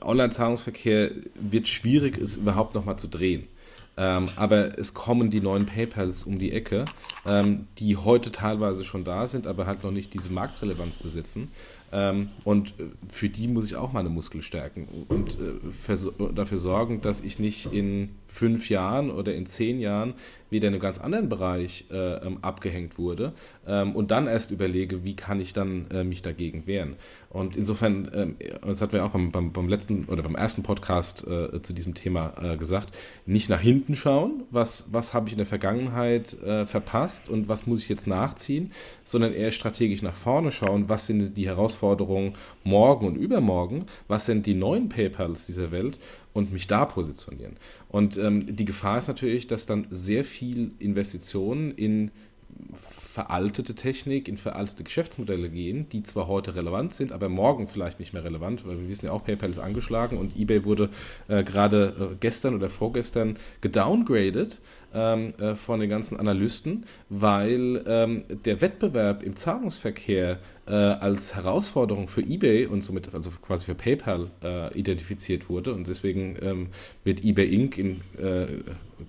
Online-Zahlungsverkehr wird schwierig, es überhaupt nochmal zu drehen. Ähm, aber es kommen die neuen PayPals um die Ecke, ähm, die heute teilweise schon da sind, aber halt noch nicht diese Marktrelevanz besitzen. Ähm, und äh, für die muss ich auch meine Muskel stärken und äh, dafür sorgen, dass ich nicht in fünf Jahren oder in zehn Jahren wieder in einem ganz anderen Bereich äh, ähm, abgehängt wurde ähm, und dann erst überlege, wie kann ich dann äh, mich dagegen wehren. Und insofern, ähm, das hatten wir auch beim, beim, beim, letzten oder beim ersten Podcast äh, zu diesem Thema äh, gesagt, nicht nach hinten schauen, was, was habe ich in der Vergangenheit verpasst und was muss ich jetzt nachziehen, sondern eher strategisch nach vorne schauen, was sind die Herausforderungen, Herausforderung morgen und übermorgen, was sind die neuen PayPals dieser Welt und mich da positionieren. Und ähm, die Gefahr ist natürlich, dass dann sehr viel Investitionen in veraltete Technik, in veraltete Geschäftsmodelle gehen, die zwar heute relevant sind, aber morgen vielleicht nicht mehr relevant, weil wir wissen ja auch, PayPal ist angeschlagen und eBay wurde äh, gerade äh, gestern oder vorgestern gedowngraded ähm, äh, von den ganzen Analysten, weil ähm, der Wettbewerb im Zahlungsverkehr äh, als Herausforderung für eBay und somit also quasi für PayPal äh, identifiziert wurde und deswegen ähm, wird eBay Inc. in äh,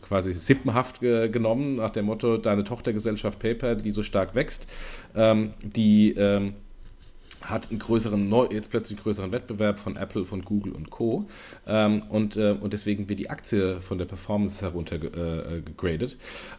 quasi sippenhaft genommen nach dem Motto, deine Tochtergesellschaft PayPal, die so stark wächst, ähm, die ähm, hat einen größeren, jetzt plötzlich einen größeren Wettbewerb von Apple, von Google und Co. Ähm, und, äh, und deswegen wird die Aktie von der Performance heruntergegradet. Äh,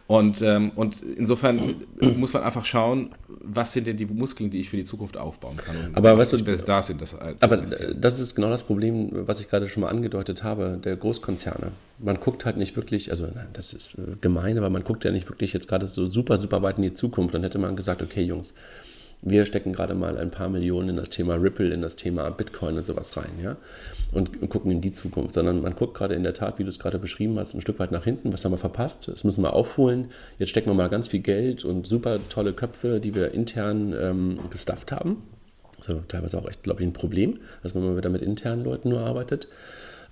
und, ähm, und insofern muss man einfach schauen, was sind denn die Muskeln, die ich für die Zukunft aufbauen kann. Aber weißt du, da sind das aber das ist genau das Problem, was ich gerade schon mal angedeutet habe, der Großkonzerne. Man guckt halt nicht wirklich, also das ist äh, gemein, aber man guckt ja nicht wirklich jetzt gerade so super, super weit in die Zukunft. Dann hätte man gesagt, okay, Jungs, wir stecken gerade mal ein paar Millionen in das Thema Ripple, in das Thema Bitcoin und sowas rein, ja, und, und gucken in die Zukunft, sondern man guckt gerade in der Tat, wie du es gerade beschrieben hast, ein Stück weit nach hinten, was haben wir verpasst, das müssen wir aufholen, jetzt stecken wir mal ganz viel Geld und super tolle Köpfe, die wir intern ähm, gestafft haben, also teilweise auch echt, glaube ich, ein Problem, dass man mal wieder mit internen Leuten nur arbeitet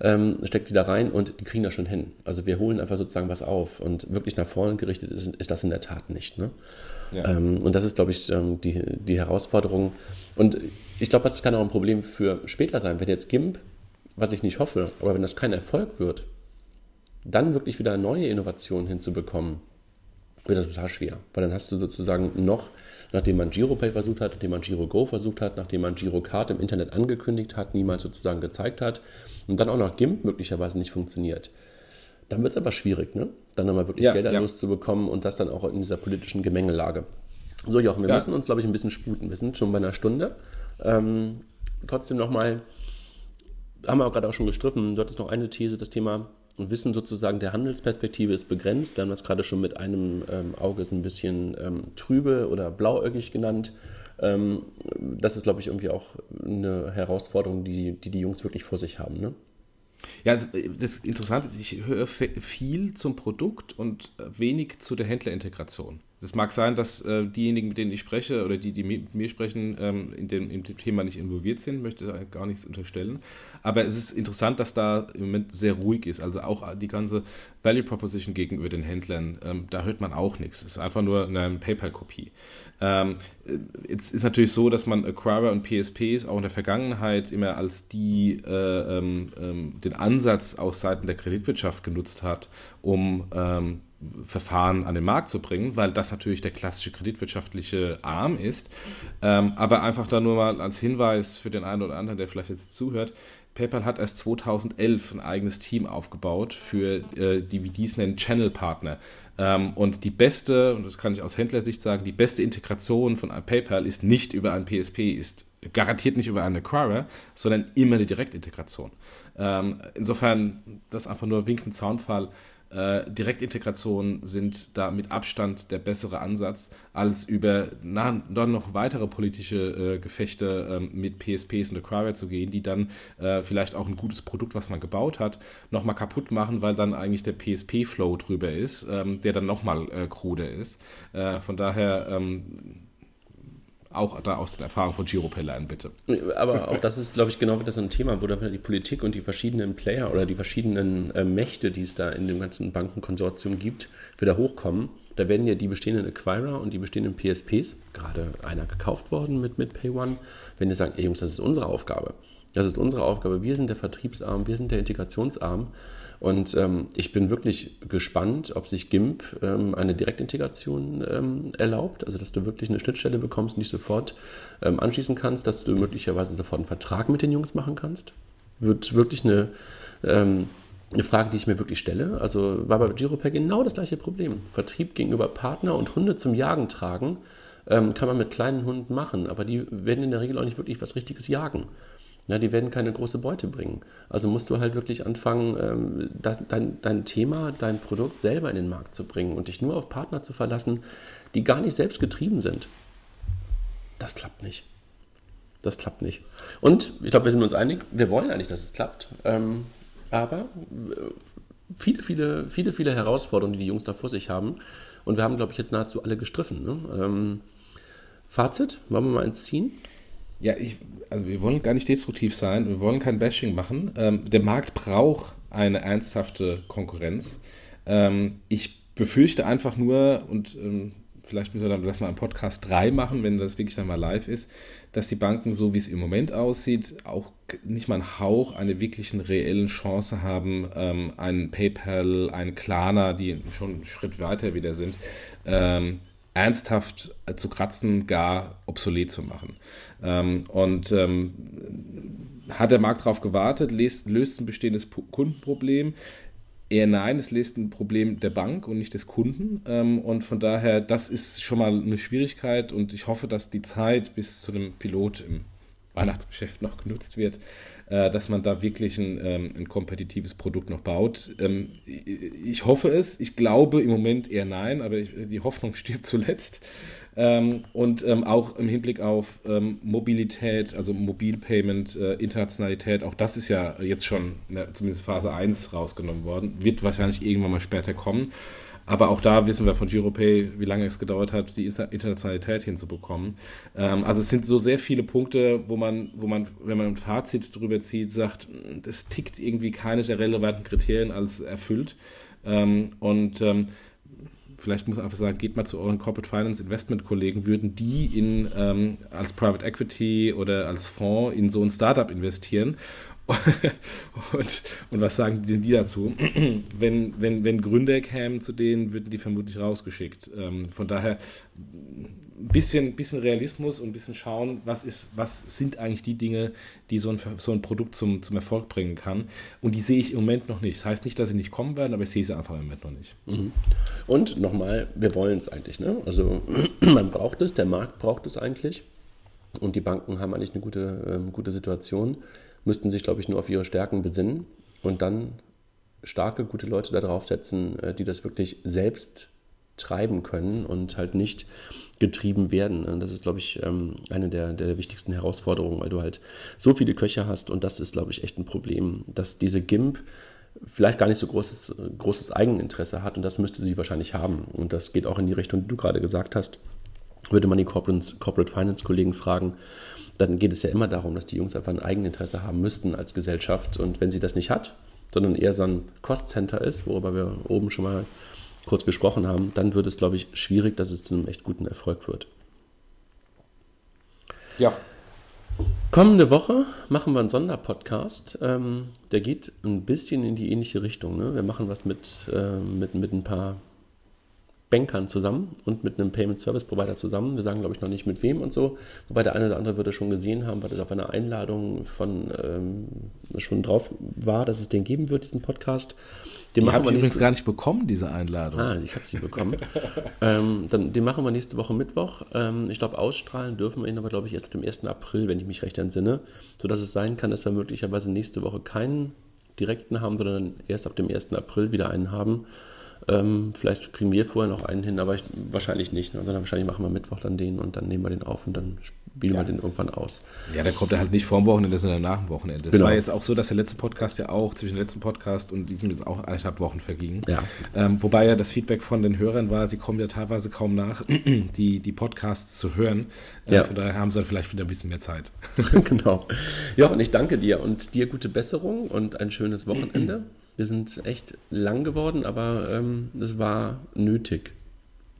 ähm, steckt die da rein und die kriegen das schon hin. Also wir holen einfach sozusagen was auf und wirklich nach vorne gerichtet ist, ist das in der Tat nicht. Ne? Ähm, und das ist, glaube ich, ähm, die, die Herausforderung. Und ich glaube, das kann auch ein Problem für später sein, wenn jetzt GIMP, was ich nicht hoffe, aber wenn das kein Erfolg wird, dann wirklich wieder neue Innovationen hinzubekommen, wird das total schwer. Weil dann hast du sozusagen noch nachdem man GiroPay versucht hat, nachdem man GiroGo versucht hat, nachdem man GiroCard im Internet angekündigt hat, niemals sozusagen gezeigt hat und dann auch noch GIMP möglicherweise nicht funktioniert. Dann wird es aber schwierig, ne? dann nochmal wirklich ja, Gelderlös ja. zu bekommen und das dann auch in dieser politischen Gemengelage. So, Jochen, wir ja. müssen uns, glaube ich, ein bisschen sputen. Wir sind schon bei einer Stunde. Ähm, trotzdem nochmal, haben wir gerade auch schon gestriffen, du hattest noch eine These, das Thema Wissen sozusagen der Handelsperspektive ist begrenzt. Wir haben das gerade schon mit einem ähm, Auge so ein bisschen ähm, trübe oder blauäugig genannt. Ähm, das ist, glaube ich, irgendwie auch eine Herausforderung, die, die die Jungs wirklich vor sich haben. Ne? Ja, also, äh, das Interessante ist, ich höre viel zum Produkt und wenig zu der Händlerintegration. Es mag sein, dass äh, diejenigen, mit denen ich spreche oder die, die mit mir sprechen, ähm, in, dem, in dem Thema nicht involviert sind, möchte gar nichts unterstellen. Aber es ist interessant, dass da im Moment sehr ruhig ist. Also auch die ganze Value Proposition gegenüber den Händlern, ähm, da hört man auch nichts. Es ist einfach nur eine PayPal-Kopie. Ähm, jetzt ist natürlich so, dass man Acquirer und PSPs auch in der Vergangenheit immer als die äh, ähm, ähm, den Ansatz aus Seiten der Kreditwirtschaft genutzt hat, um ähm, Verfahren an den Markt zu bringen, weil das natürlich der klassische kreditwirtschaftliche Arm ist. Ähm, aber einfach da nur mal als Hinweis für den einen oder anderen, der vielleicht jetzt zuhört, PayPal hat erst 2011 ein eigenes Team aufgebaut für äh, die, wie die es nennen, Channel-Partner. Ähm, und die beste, und das kann ich aus Händlersicht sagen, die beste Integration von PayPal ist nicht über ein PSP, ist garantiert nicht über einen Acquirer, sondern immer eine Direktintegration. Ähm, insofern, das einfach nur Wink im Zaunfall. Äh, Direktintegrationen sind da mit Abstand der bessere Ansatz, als über na, dann noch weitere politische äh, Gefechte äh, mit PSPs und Acquire zu gehen, die dann äh, vielleicht auch ein gutes Produkt, was man gebaut hat, nochmal kaputt machen, weil dann eigentlich der PSP-Flow drüber ist, ähm, der dann nochmal äh, kruder ist. Äh, von daher ähm, auch da aus der Erfahrung von Giropay lernen, bitte. Aber auch das ist, glaube ich, genau wieder so ein Thema, wo dann die Politik und die verschiedenen Player oder die verschiedenen äh, Mächte, die es da in dem ganzen Bankenkonsortium gibt, wieder hochkommen. Da werden ja die bestehenden Acquirer und die bestehenden PSPs, gerade einer gekauft worden mit, mit PayOne, wenn die sagen, ey Jungs, das ist unsere Aufgabe. Das ist unsere Aufgabe. Wir sind der Vertriebsarm, wir sind der Integrationsarm. Und ähm, ich bin wirklich gespannt, ob sich GIMP ähm, eine Direktintegration ähm, erlaubt, also dass du wirklich eine Schnittstelle bekommst und nicht sofort ähm, anschließen kannst, dass du möglicherweise sofort einen Vertrag mit den Jungs machen kannst. Wird wirklich eine, ähm, eine Frage, die ich mir wirklich stelle. Also war bei Giropack genau das gleiche Problem. Vertrieb gegenüber Partner und Hunde zum Jagen tragen ähm, kann man mit kleinen Hunden machen, aber die werden in der Regel auch nicht wirklich was Richtiges jagen. Ja, die werden keine große Beute bringen. Also musst du halt wirklich anfangen, ähm, dein, dein Thema, dein Produkt selber in den Markt zu bringen und dich nur auf Partner zu verlassen, die gar nicht selbst getrieben sind. Das klappt nicht. das klappt nicht. Und ich glaube, wir sind uns einig, wir wollen eigentlich, dass es klappt. Ähm, aber äh, viele, viele, viele, viele Herausforderungen, die die Jungs da vor sich haben. Und wir haben, glaube ich, jetzt nahezu alle gestriffen. Ne? Ähm, Fazit, wollen wir mal eins ziehen? Ja, ich, also wir wollen gar nicht destruktiv sein, wir wollen kein Bashing machen. Ähm, der Markt braucht eine ernsthafte Konkurrenz. Ähm, ich befürchte einfach nur, und ähm, vielleicht müssen wir dann das mal im Podcast 3 machen, wenn das wirklich dann mal live ist, dass die Banken, so wie es im Moment aussieht, auch nicht mal einen Hauch einer wirklichen reellen Chance haben, ähm, einen PayPal, einen Klarna, die schon einen Schritt weiter wieder sind, ähm, ernsthaft zu kratzen, gar obsolet zu machen. Ähm, und ähm, hat der Markt darauf gewartet, löst, löst ein bestehendes Kundenproblem, Eher nein, es löst ein Problem der Bank und nicht des Kunden. Ähm, und von daher, das ist schon mal eine Schwierigkeit und ich hoffe, dass die Zeit bis zu dem Pilot im Weihnachtsgeschäft noch genutzt wird, äh, dass man da wirklich ein, ähm, ein kompetitives Produkt noch baut. Ähm, ich hoffe es, ich glaube im Moment eher nein, aber die Hoffnung stirbt zuletzt. Ähm, und ähm, auch im Hinblick auf ähm, Mobilität, also Mobilpayment, äh, Internationalität, auch das ist ja jetzt schon der, zumindest Phase 1 rausgenommen worden, wird wahrscheinlich irgendwann mal später kommen. Aber auch da wissen wir von GiroPay, wie lange es gedauert hat, die Internationalität hinzubekommen. Ähm, also es sind so sehr viele Punkte, wo man, wo man, wenn man ein Fazit drüber zieht, sagt, das tickt irgendwie keines der relevanten Kriterien als erfüllt. Ähm, und ähm, vielleicht muss man einfach sagen, geht mal zu euren Corporate Finance Investment Kollegen, würden die in, ähm, als Private Equity oder als Fonds in so ein Startup investieren? und, und, was sagen denn die dazu? wenn, wenn, wenn Gründer kämen zu denen, würden die vermutlich rausgeschickt. Ähm, von daher ein bisschen, bisschen Realismus und ein bisschen schauen, was, ist, was sind eigentlich die Dinge, die so ein, so ein Produkt zum, zum Erfolg bringen kann. Und die sehe ich im Moment noch nicht. Das heißt nicht, dass sie nicht kommen werden, aber ich sehe sie einfach im Moment noch nicht. Mhm. Und nochmal, wir wollen es eigentlich. Ne? Also man braucht es, der Markt braucht es eigentlich. Und die Banken haben eigentlich eine gute, ähm, gute Situation, müssten sich, glaube ich, nur auf ihre Stärken besinnen und dann starke, gute Leute da draufsetzen, äh, die das wirklich selbst treiben können und halt nicht getrieben werden. Und das ist, glaube ich, ähm, eine der, der wichtigsten Herausforderungen, weil du halt so viele Köche hast und das ist, glaube ich, echt ein Problem, dass diese GIMP vielleicht gar nicht so großes, großes Eigeninteresse hat und das müsste sie wahrscheinlich haben. Und das geht auch in die Richtung, die du gerade gesagt hast. Würde man die Corporate, Corporate Finance Kollegen fragen, dann geht es ja immer darum, dass die Jungs einfach ein Eigeninteresse haben müssten als Gesellschaft. Und wenn sie das nicht hat, sondern eher so ein Cost Center ist, worüber wir oben schon mal kurz gesprochen haben, dann wird es, glaube ich, schwierig, dass es zu einem echt guten Erfolg wird. Ja. Kommende Woche machen wir einen Sonderpodcast. Ähm, der geht ein bisschen in die ähnliche Richtung. Ne? Wir machen was mit, äh, mit, mit ein paar Bankern zusammen und mit einem Payment Service Provider zusammen. Wir sagen, glaube ich, noch nicht mit wem und so. Wobei der eine oder andere würde schon gesehen haben, weil das auf einer Einladung von ähm, schon drauf war, dass es den geben wird, diesen Podcast. Den die habe ich übrigens gar nicht bekommen, diese Einladung. Ah, ich habe sie bekommen. ähm, dann, den machen wir nächste Woche Mittwoch. Ähm, ich glaube, ausstrahlen dürfen wir ihn aber, glaube ich, erst ab dem 1. April, wenn ich mich recht entsinne. Sodass es sein kann, dass wir möglicherweise nächste Woche keinen direkten haben, sondern erst ab dem 1. April wieder einen haben. Ähm, vielleicht kriegen wir vorher noch einen hin, aber ich, wahrscheinlich nicht. Ne? Sondern wahrscheinlich machen wir Mittwoch dann den und dann nehmen wir den auf und dann spielen ja. wir den irgendwann aus. Ja, dann kommt er halt nicht vor dem Wochenende, sondern nach dem Wochenende. Es genau. war jetzt auch so, dass der letzte Podcast ja auch zwischen dem letzten Podcast und diesem jetzt auch eineinhalb Wochen verging. Ja. Ähm, wobei ja das Feedback von den Hörern war, sie kommen ja teilweise kaum nach, die, die Podcasts zu hören. Äh, ja. Von daher haben sie dann vielleicht wieder ein bisschen mehr Zeit. genau. Ja, und ich danke dir und dir gute Besserung und ein schönes Wochenende. Wir sind echt lang geworden, aber ähm, es war nötig.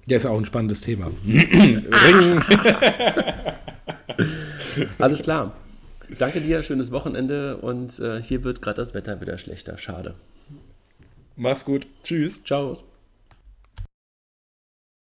Ja, ist auch ein spannendes Thema. Alles klar. Danke dir, schönes Wochenende und äh, hier wird gerade das Wetter wieder schlechter. Schade. Mach's gut. Tschüss. Ciao.